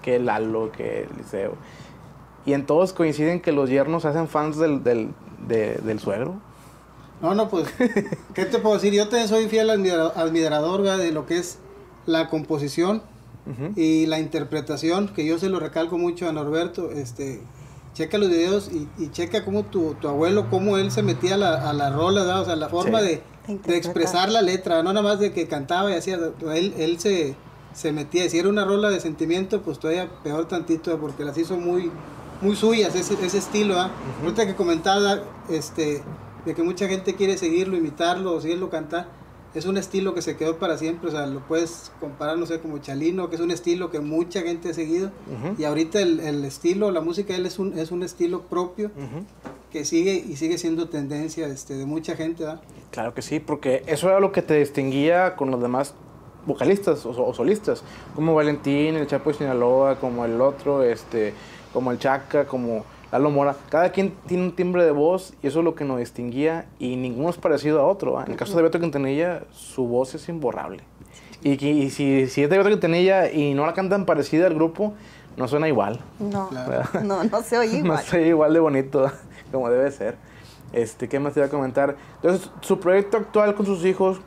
Que Lalo, que Liceo. Y en todos coinciden que los yernos hacen fans del, del, de- del suegro. No, no, pues, ¿qué te puedo decir? Yo también soy fiel admira- admirador ¿verdad? de lo que es la composición Y la interpretación, que yo se lo recalco mucho a Norberto, este, checa los videos y, y checa cómo tu, tu abuelo, cómo él se metía a la, a la rola, ¿verdad? o sea, la forma Sí. de, De expresar la letra, no nada más de que cantaba y hacía, él, él se, se metía. Si era una rola de sentimiento, pues todavía peor tantito, porque las hizo muy, muy suyas, ese, ese estilo. ¿va? Ahorita que comentaba este, de que mucha gente quiere seguirlo, imitarlo o seguirlo cantar, es un estilo que se quedó para siempre. O sea, lo puedes comparar, no sé, como Chalino, que es un estilo que mucha gente ha seguido. Y ahorita el, el estilo, la música de él es un, es un estilo propio que sigue y sigue siendo tendencia este, de mucha gente. ¿va? Claro que sí, porque eso era lo que te distinguía con los demás vocalistas o, o solistas, como Valentín, el Chapo de Sinaloa, como el otro, este, como el Chaca, como Lalo Mora. Cada quien tiene un timbre de voz y eso es lo que nos distinguía y ninguno es parecido a otro. ¿va? En el caso de Beto Quintanilla, su voz es imborrable. Y, y si, si es de Beto Quintanilla y no la cantan parecida al grupo, no suena igual. No, no, no se oye No igual. sé, igual de bonito como debe ser. Este, ¿Qué más te iba a comentar? Entonces, su proyecto actual con sus hijos,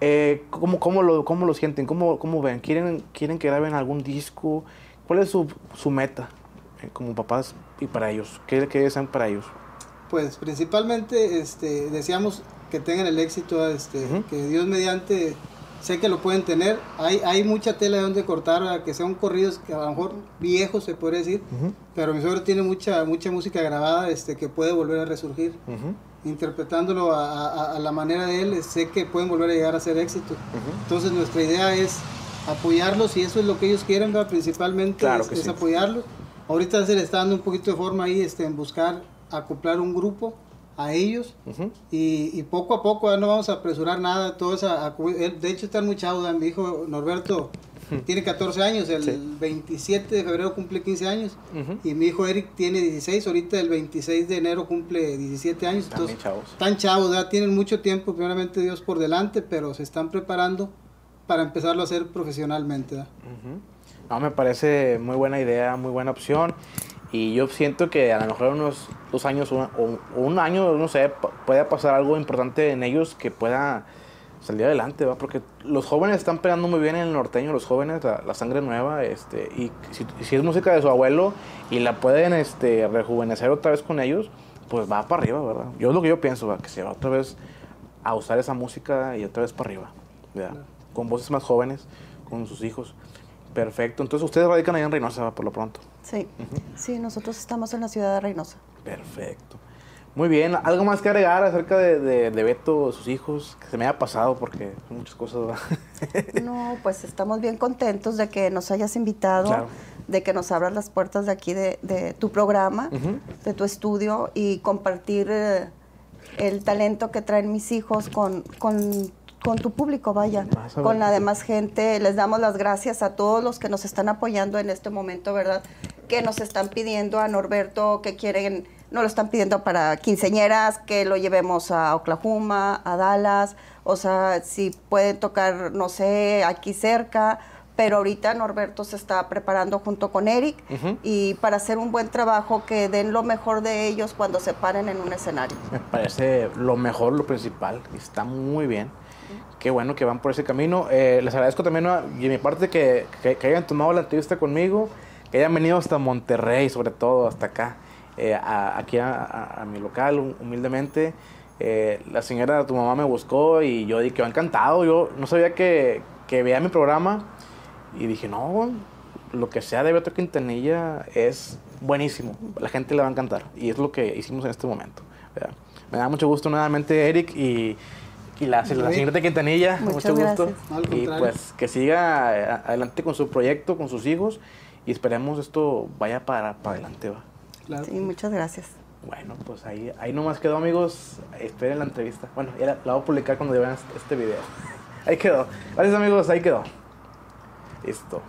eh, ¿cómo, cómo, lo, ¿cómo lo sienten? ¿Cómo, cómo ven? ¿Quieren, ¿Quieren que graben algún disco? ¿Cuál es su, su meta eh, como papás y para ellos? ¿Qué, qué desean para ellos? Pues principalmente este, deseamos que tengan el éxito, este, Ujú. que Dios mediante, sé que lo pueden tener. Hay, hay mucha tela de donde cortar, ¿verdad? que sean corridos que a lo mejor viejos se podría decir, pero mi suegro tiene mucha, mucha música grabada este, que puede volver a resurgir. Interpretándolo a, a- a la manera de él, sé que pueden volver a llegar a ser éxito. Entonces nuestra idea es apoyarlos y eso es lo que ellos quieren, ¿verdad? principalmente Claro es, que es sí. apoyarlos. Ahorita se le está dando un poquito de forma ahí este, en buscar acoplar un grupo a ellos Ujú. y, y poco a poco ya no vamos a apresurar nada, todo es a- a- él, de hecho están muy chavos, mi hijo Norberto tiene 14 años, el Sí. 27 de febrero cumple 15 años Ujú. y mi hijo Eric tiene 16, ahorita el 26 de enero cumple 17 años, También entonces chavos. están chavos, ¿verdad? tienen mucho tiempo, primeramente Dios por delante, pero se están preparando para empezarlo a hacer profesionalmente. No, me parece muy buena idea, muy buena opción. Y yo siento que a lo mejor unos dos años o, un año, no sé, pueda pasar algo importante en ellos que pueda salir adelante, ¿va? Porque los jóvenes están pegando muy bien en el norteño, los jóvenes, la, la sangre nueva, este, y si, si es música de su abuelo y la pueden este, rejuvenecer otra vez con ellos, pues va para arriba, ¿verdad? Yo es lo que yo pienso, ¿va? que se va otra vez a usar esa música y otra vez para arriba, ¿verdad? Con voces más jóvenes, con sus hijos. Perfecto. Entonces ustedes radican allá en Reynosa, por lo pronto. Sí, sí, nosotros estamos en la ciudad de Reynosa. Perfecto. Muy bien. ¿Algo más que agregar acerca de, de, de Beto, sus hijos? Que se me haya pasado porque son muchas cosas. No, pues estamos bien contentos de que nos hayas invitado, Claro. de que nos abras las puertas de aquí de, de tu programa, de tu estudio y compartir eh, el talento que traen mis hijos con, con, con tu público, vaya, con la demás gente. Les damos las gracias a todos los que nos están apoyando en este momento, ¿verdad? Que nos están pidiendo a Norberto, que quieren, no lo están pidiendo para quinceñeras, que lo llevemos a Oklahoma, a Dallas, o sea, si pueden tocar, no sé, aquí cerca. Pero ahorita Norberto se está preparando junto con Eric y para hacer un buen trabajo que den lo mejor de ellos cuando se paren en un escenario. Me parece lo mejor, lo principal. Está muy bien. Qué bueno que van por ese camino. Eh, les agradezco también a- de mi parte que, que- que hayan tomado la entrevista conmigo, que hayan venido hasta Monterrey, sobre todo hasta acá, eh, aquí a, mi local, hum- humildemente. Eh, la señora, tu mamá me buscó y yo dije que encantado. Yo no sabía que, que veía mi programa y dije, no, lo que sea de Beto Quintanilla es buenísimo. La gente le va a encantar. Y es lo que hicimos en este momento. Me da mucho gusto nuevamente, Eric, y, y la, la señorita Quintanilla. Muchas mucho gusto. No, Y pues que siga eh, adelante con su proyecto, con sus hijos. Y esperemos esto vaya para, para adelante. ¿va? Claro. Sí, muchas gracias. Bueno, pues ahí, ahí nomás quedó, amigos. Esperen la entrevista. Bueno, ya la, la voy a publicar cuando vean este- este video. ahí quedó. Gracias, amigos. Ahí quedó. Listo.